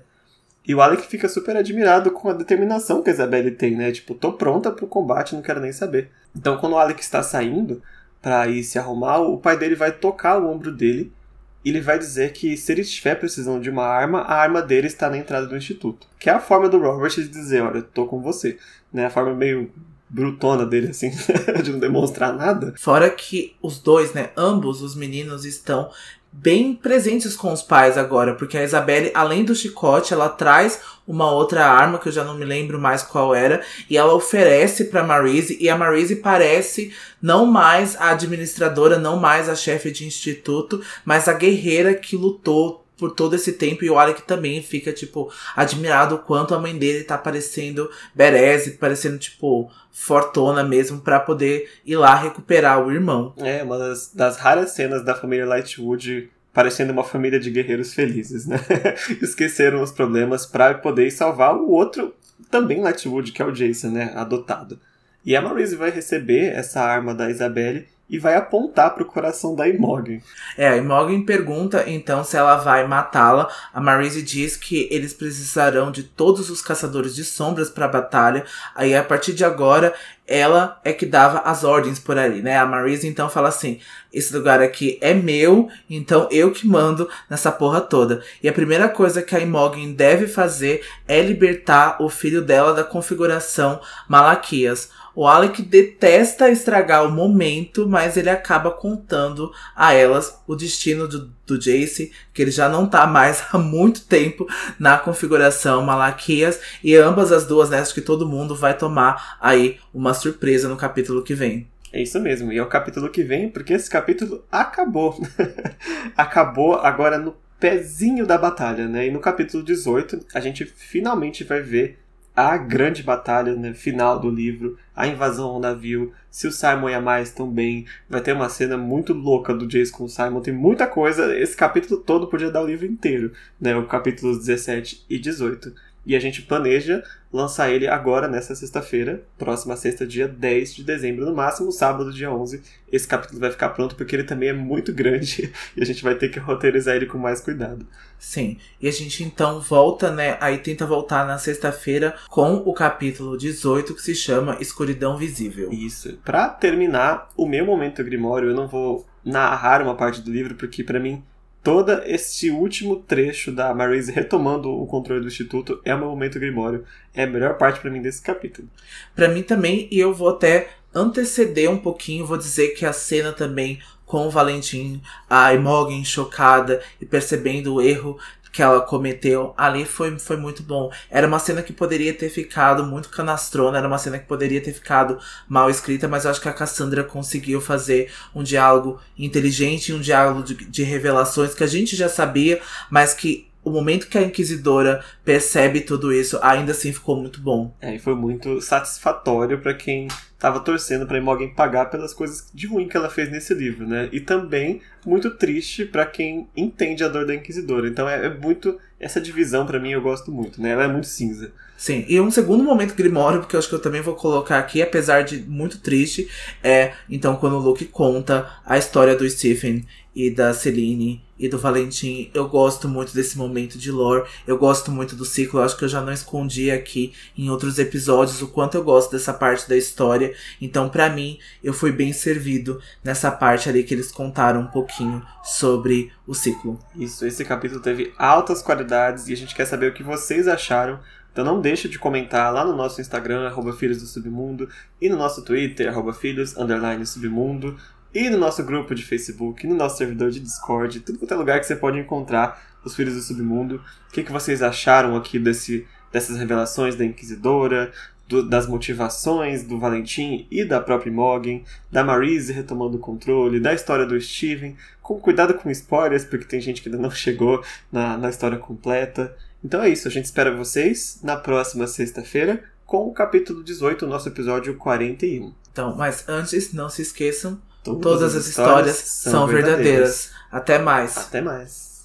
E o Alec fica super admirado com a determinação que a Isabelle tem, né? Tipo, tô pronta pro combate, não quero nem saber. Então, quando o Alec está saindo, para ir se arrumar, o pai dele vai tocar o ombro dele ele vai dizer que se ele estiver precisando de uma arma, a arma dele está na entrada do instituto. Que é a forma do Robert de dizer, olha, tô com você. Né? A forma meio brutona dele, assim, de não demonstrar nada. Fora que os dois, né, ambos os meninos estão bem presentes com os pais agora, porque a Isabelle, além do chicote, ela traz uma outra arma que eu já não me lembro mais qual era, e ela oferece para Marise e a Marise parece não mais a administradora, não mais a chefe de instituto, mas a guerreira que lutou por todo esse tempo. E o Alec também fica, tipo, admirado o quanto a mãe dele tá parecendo bereze, parecendo, tipo, fortona mesmo, para poder ir lá recuperar o irmão. É, uma das, das raras cenas da família Lightwood parecendo uma família de guerreiros felizes, né? Esqueceram os problemas para poder salvar o outro, também Lightwood, que é o Jason, né? Adotado. E a Maurice vai receber essa arma da Isabelle e vai apontar para o coração da Imogen. É, a Imogen pergunta então se ela vai matá-la. A Marise diz que eles precisarão de todos os caçadores de sombras para a batalha. Aí a partir de agora ela é que dava as ordens por ali, né? A Marise então fala assim: esse lugar aqui é meu, então eu que mando nessa porra toda. E a primeira coisa que a Imogen deve fazer é libertar o filho dela da configuração Malaquias. O Alec detesta estragar o momento, mas ele acaba contando a elas o destino do, do Jace, que ele já não tá mais há muito tempo na configuração Malaquias, e ambas as duas, né, acho que todo mundo vai tomar aí uma surpresa no capítulo que vem. É isso mesmo, e é o capítulo que vem, porque esse capítulo acabou. acabou agora no pezinho da batalha, né? E no capítulo 18, a gente finalmente vai ver a grande batalha né, final do livro, a invasão ao navio, se o Simon e a Mais estão bem, vai ter uma cena muito louca do Jace com o Simon, tem muita coisa, esse capítulo todo podia dar o livro inteiro, né, o capítulos 17 e 18. E a gente planeja lançar ele agora, nessa sexta-feira, próxima sexta, dia 10 de dezembro, no máximo, sábado, dia 11. Esse capítulo vai ficar pronto porque ele também é muito grande e a gente vai ter que roteirizar ele com mais cuidado. Sim, e a gente então volta, né? Aí tenta voltar na sexta-feira com o capítulo 18 que se chama Escuridão Visível. Isso. Para terminar o meu momento Grimório, eu não vou narrar uma parte do livro porque para mim todo esse último trecho da Marise retomando o controle do Instituto é meu momento Grimório. É a melhor parte para mim desse capítulo. Para mim também, e eu vou até anteceder um pouquinho, vou dizer que a cena também com Valentim, a Imogen chocada e percebendo o erro que ela cometeu ali foi, foi muito bom. Era uma cena que poderia ter ficado muito canastrona, era uma cena que poderia ter ficado mal escrita, mas eu acho que a Cassandra conseguiu fazer um diálogo inteligente, um diálogo de, de revelações que a gente já sabia, mas que o momento que a Inquisidora percebe tudo isso, ainda assim ficou muito bom. É, e foi muito satisfatório para quem estava torcendo para Imogen pagar pelas coisas de ruim que ela fez nesse livro, né? E também muito triste para quem entende a dor da Inquisidora. Então é, é muito essa divisão para mim eu gosto muito, né? Ela é muito cinza. Sim, e um segundo momento Grimório, porque eu acho que eu também vou colocar aqui, apesar de muito triste, é então quando o Luke conta a história do Stephen e da Celine e do Valentim. Eu gosto muito desse momento de lore. Eu gosto muito do ciclo. Eu acho que eu já não escondi aqui em outros episódios o quanto eu gosto dessa parte da história. Então, para mim, eu fui bem servido nessa parte ali que eles contaram um pouquinho sobre o ciclo. Isso, esse capítulo teve altas qualidades e a gente quer saber o que vocês acharam. Então não deixe de comentar lá no nosso Instagram, arroba Filhos do Submundo, e no nosso Twitter, arroba Filhos, underline Submundo e no nosso grupo de Facebook, no nosso servidor de Discord, tudo quanto é lugar que você pode encontrar os Filhos do Submundo. O que, que vocês acharam aqui desse, dessas revelações da Inquisidora, do, das motivações do Valentim e da própria Morgan, da Marise retomando o controle, da história do Steven, com cuidado com spoilers, porque tem gente que ainda não chegou na, na história completa. Então é isso, a gente espera vocês na próxima sexta-feira com o capítulo 18, nosso episódio 41. Então, mas antes, não se esqueçam Todas, Todas as histórias, histórias são verdadeiras. verdadeiras. Até mais. Até mais.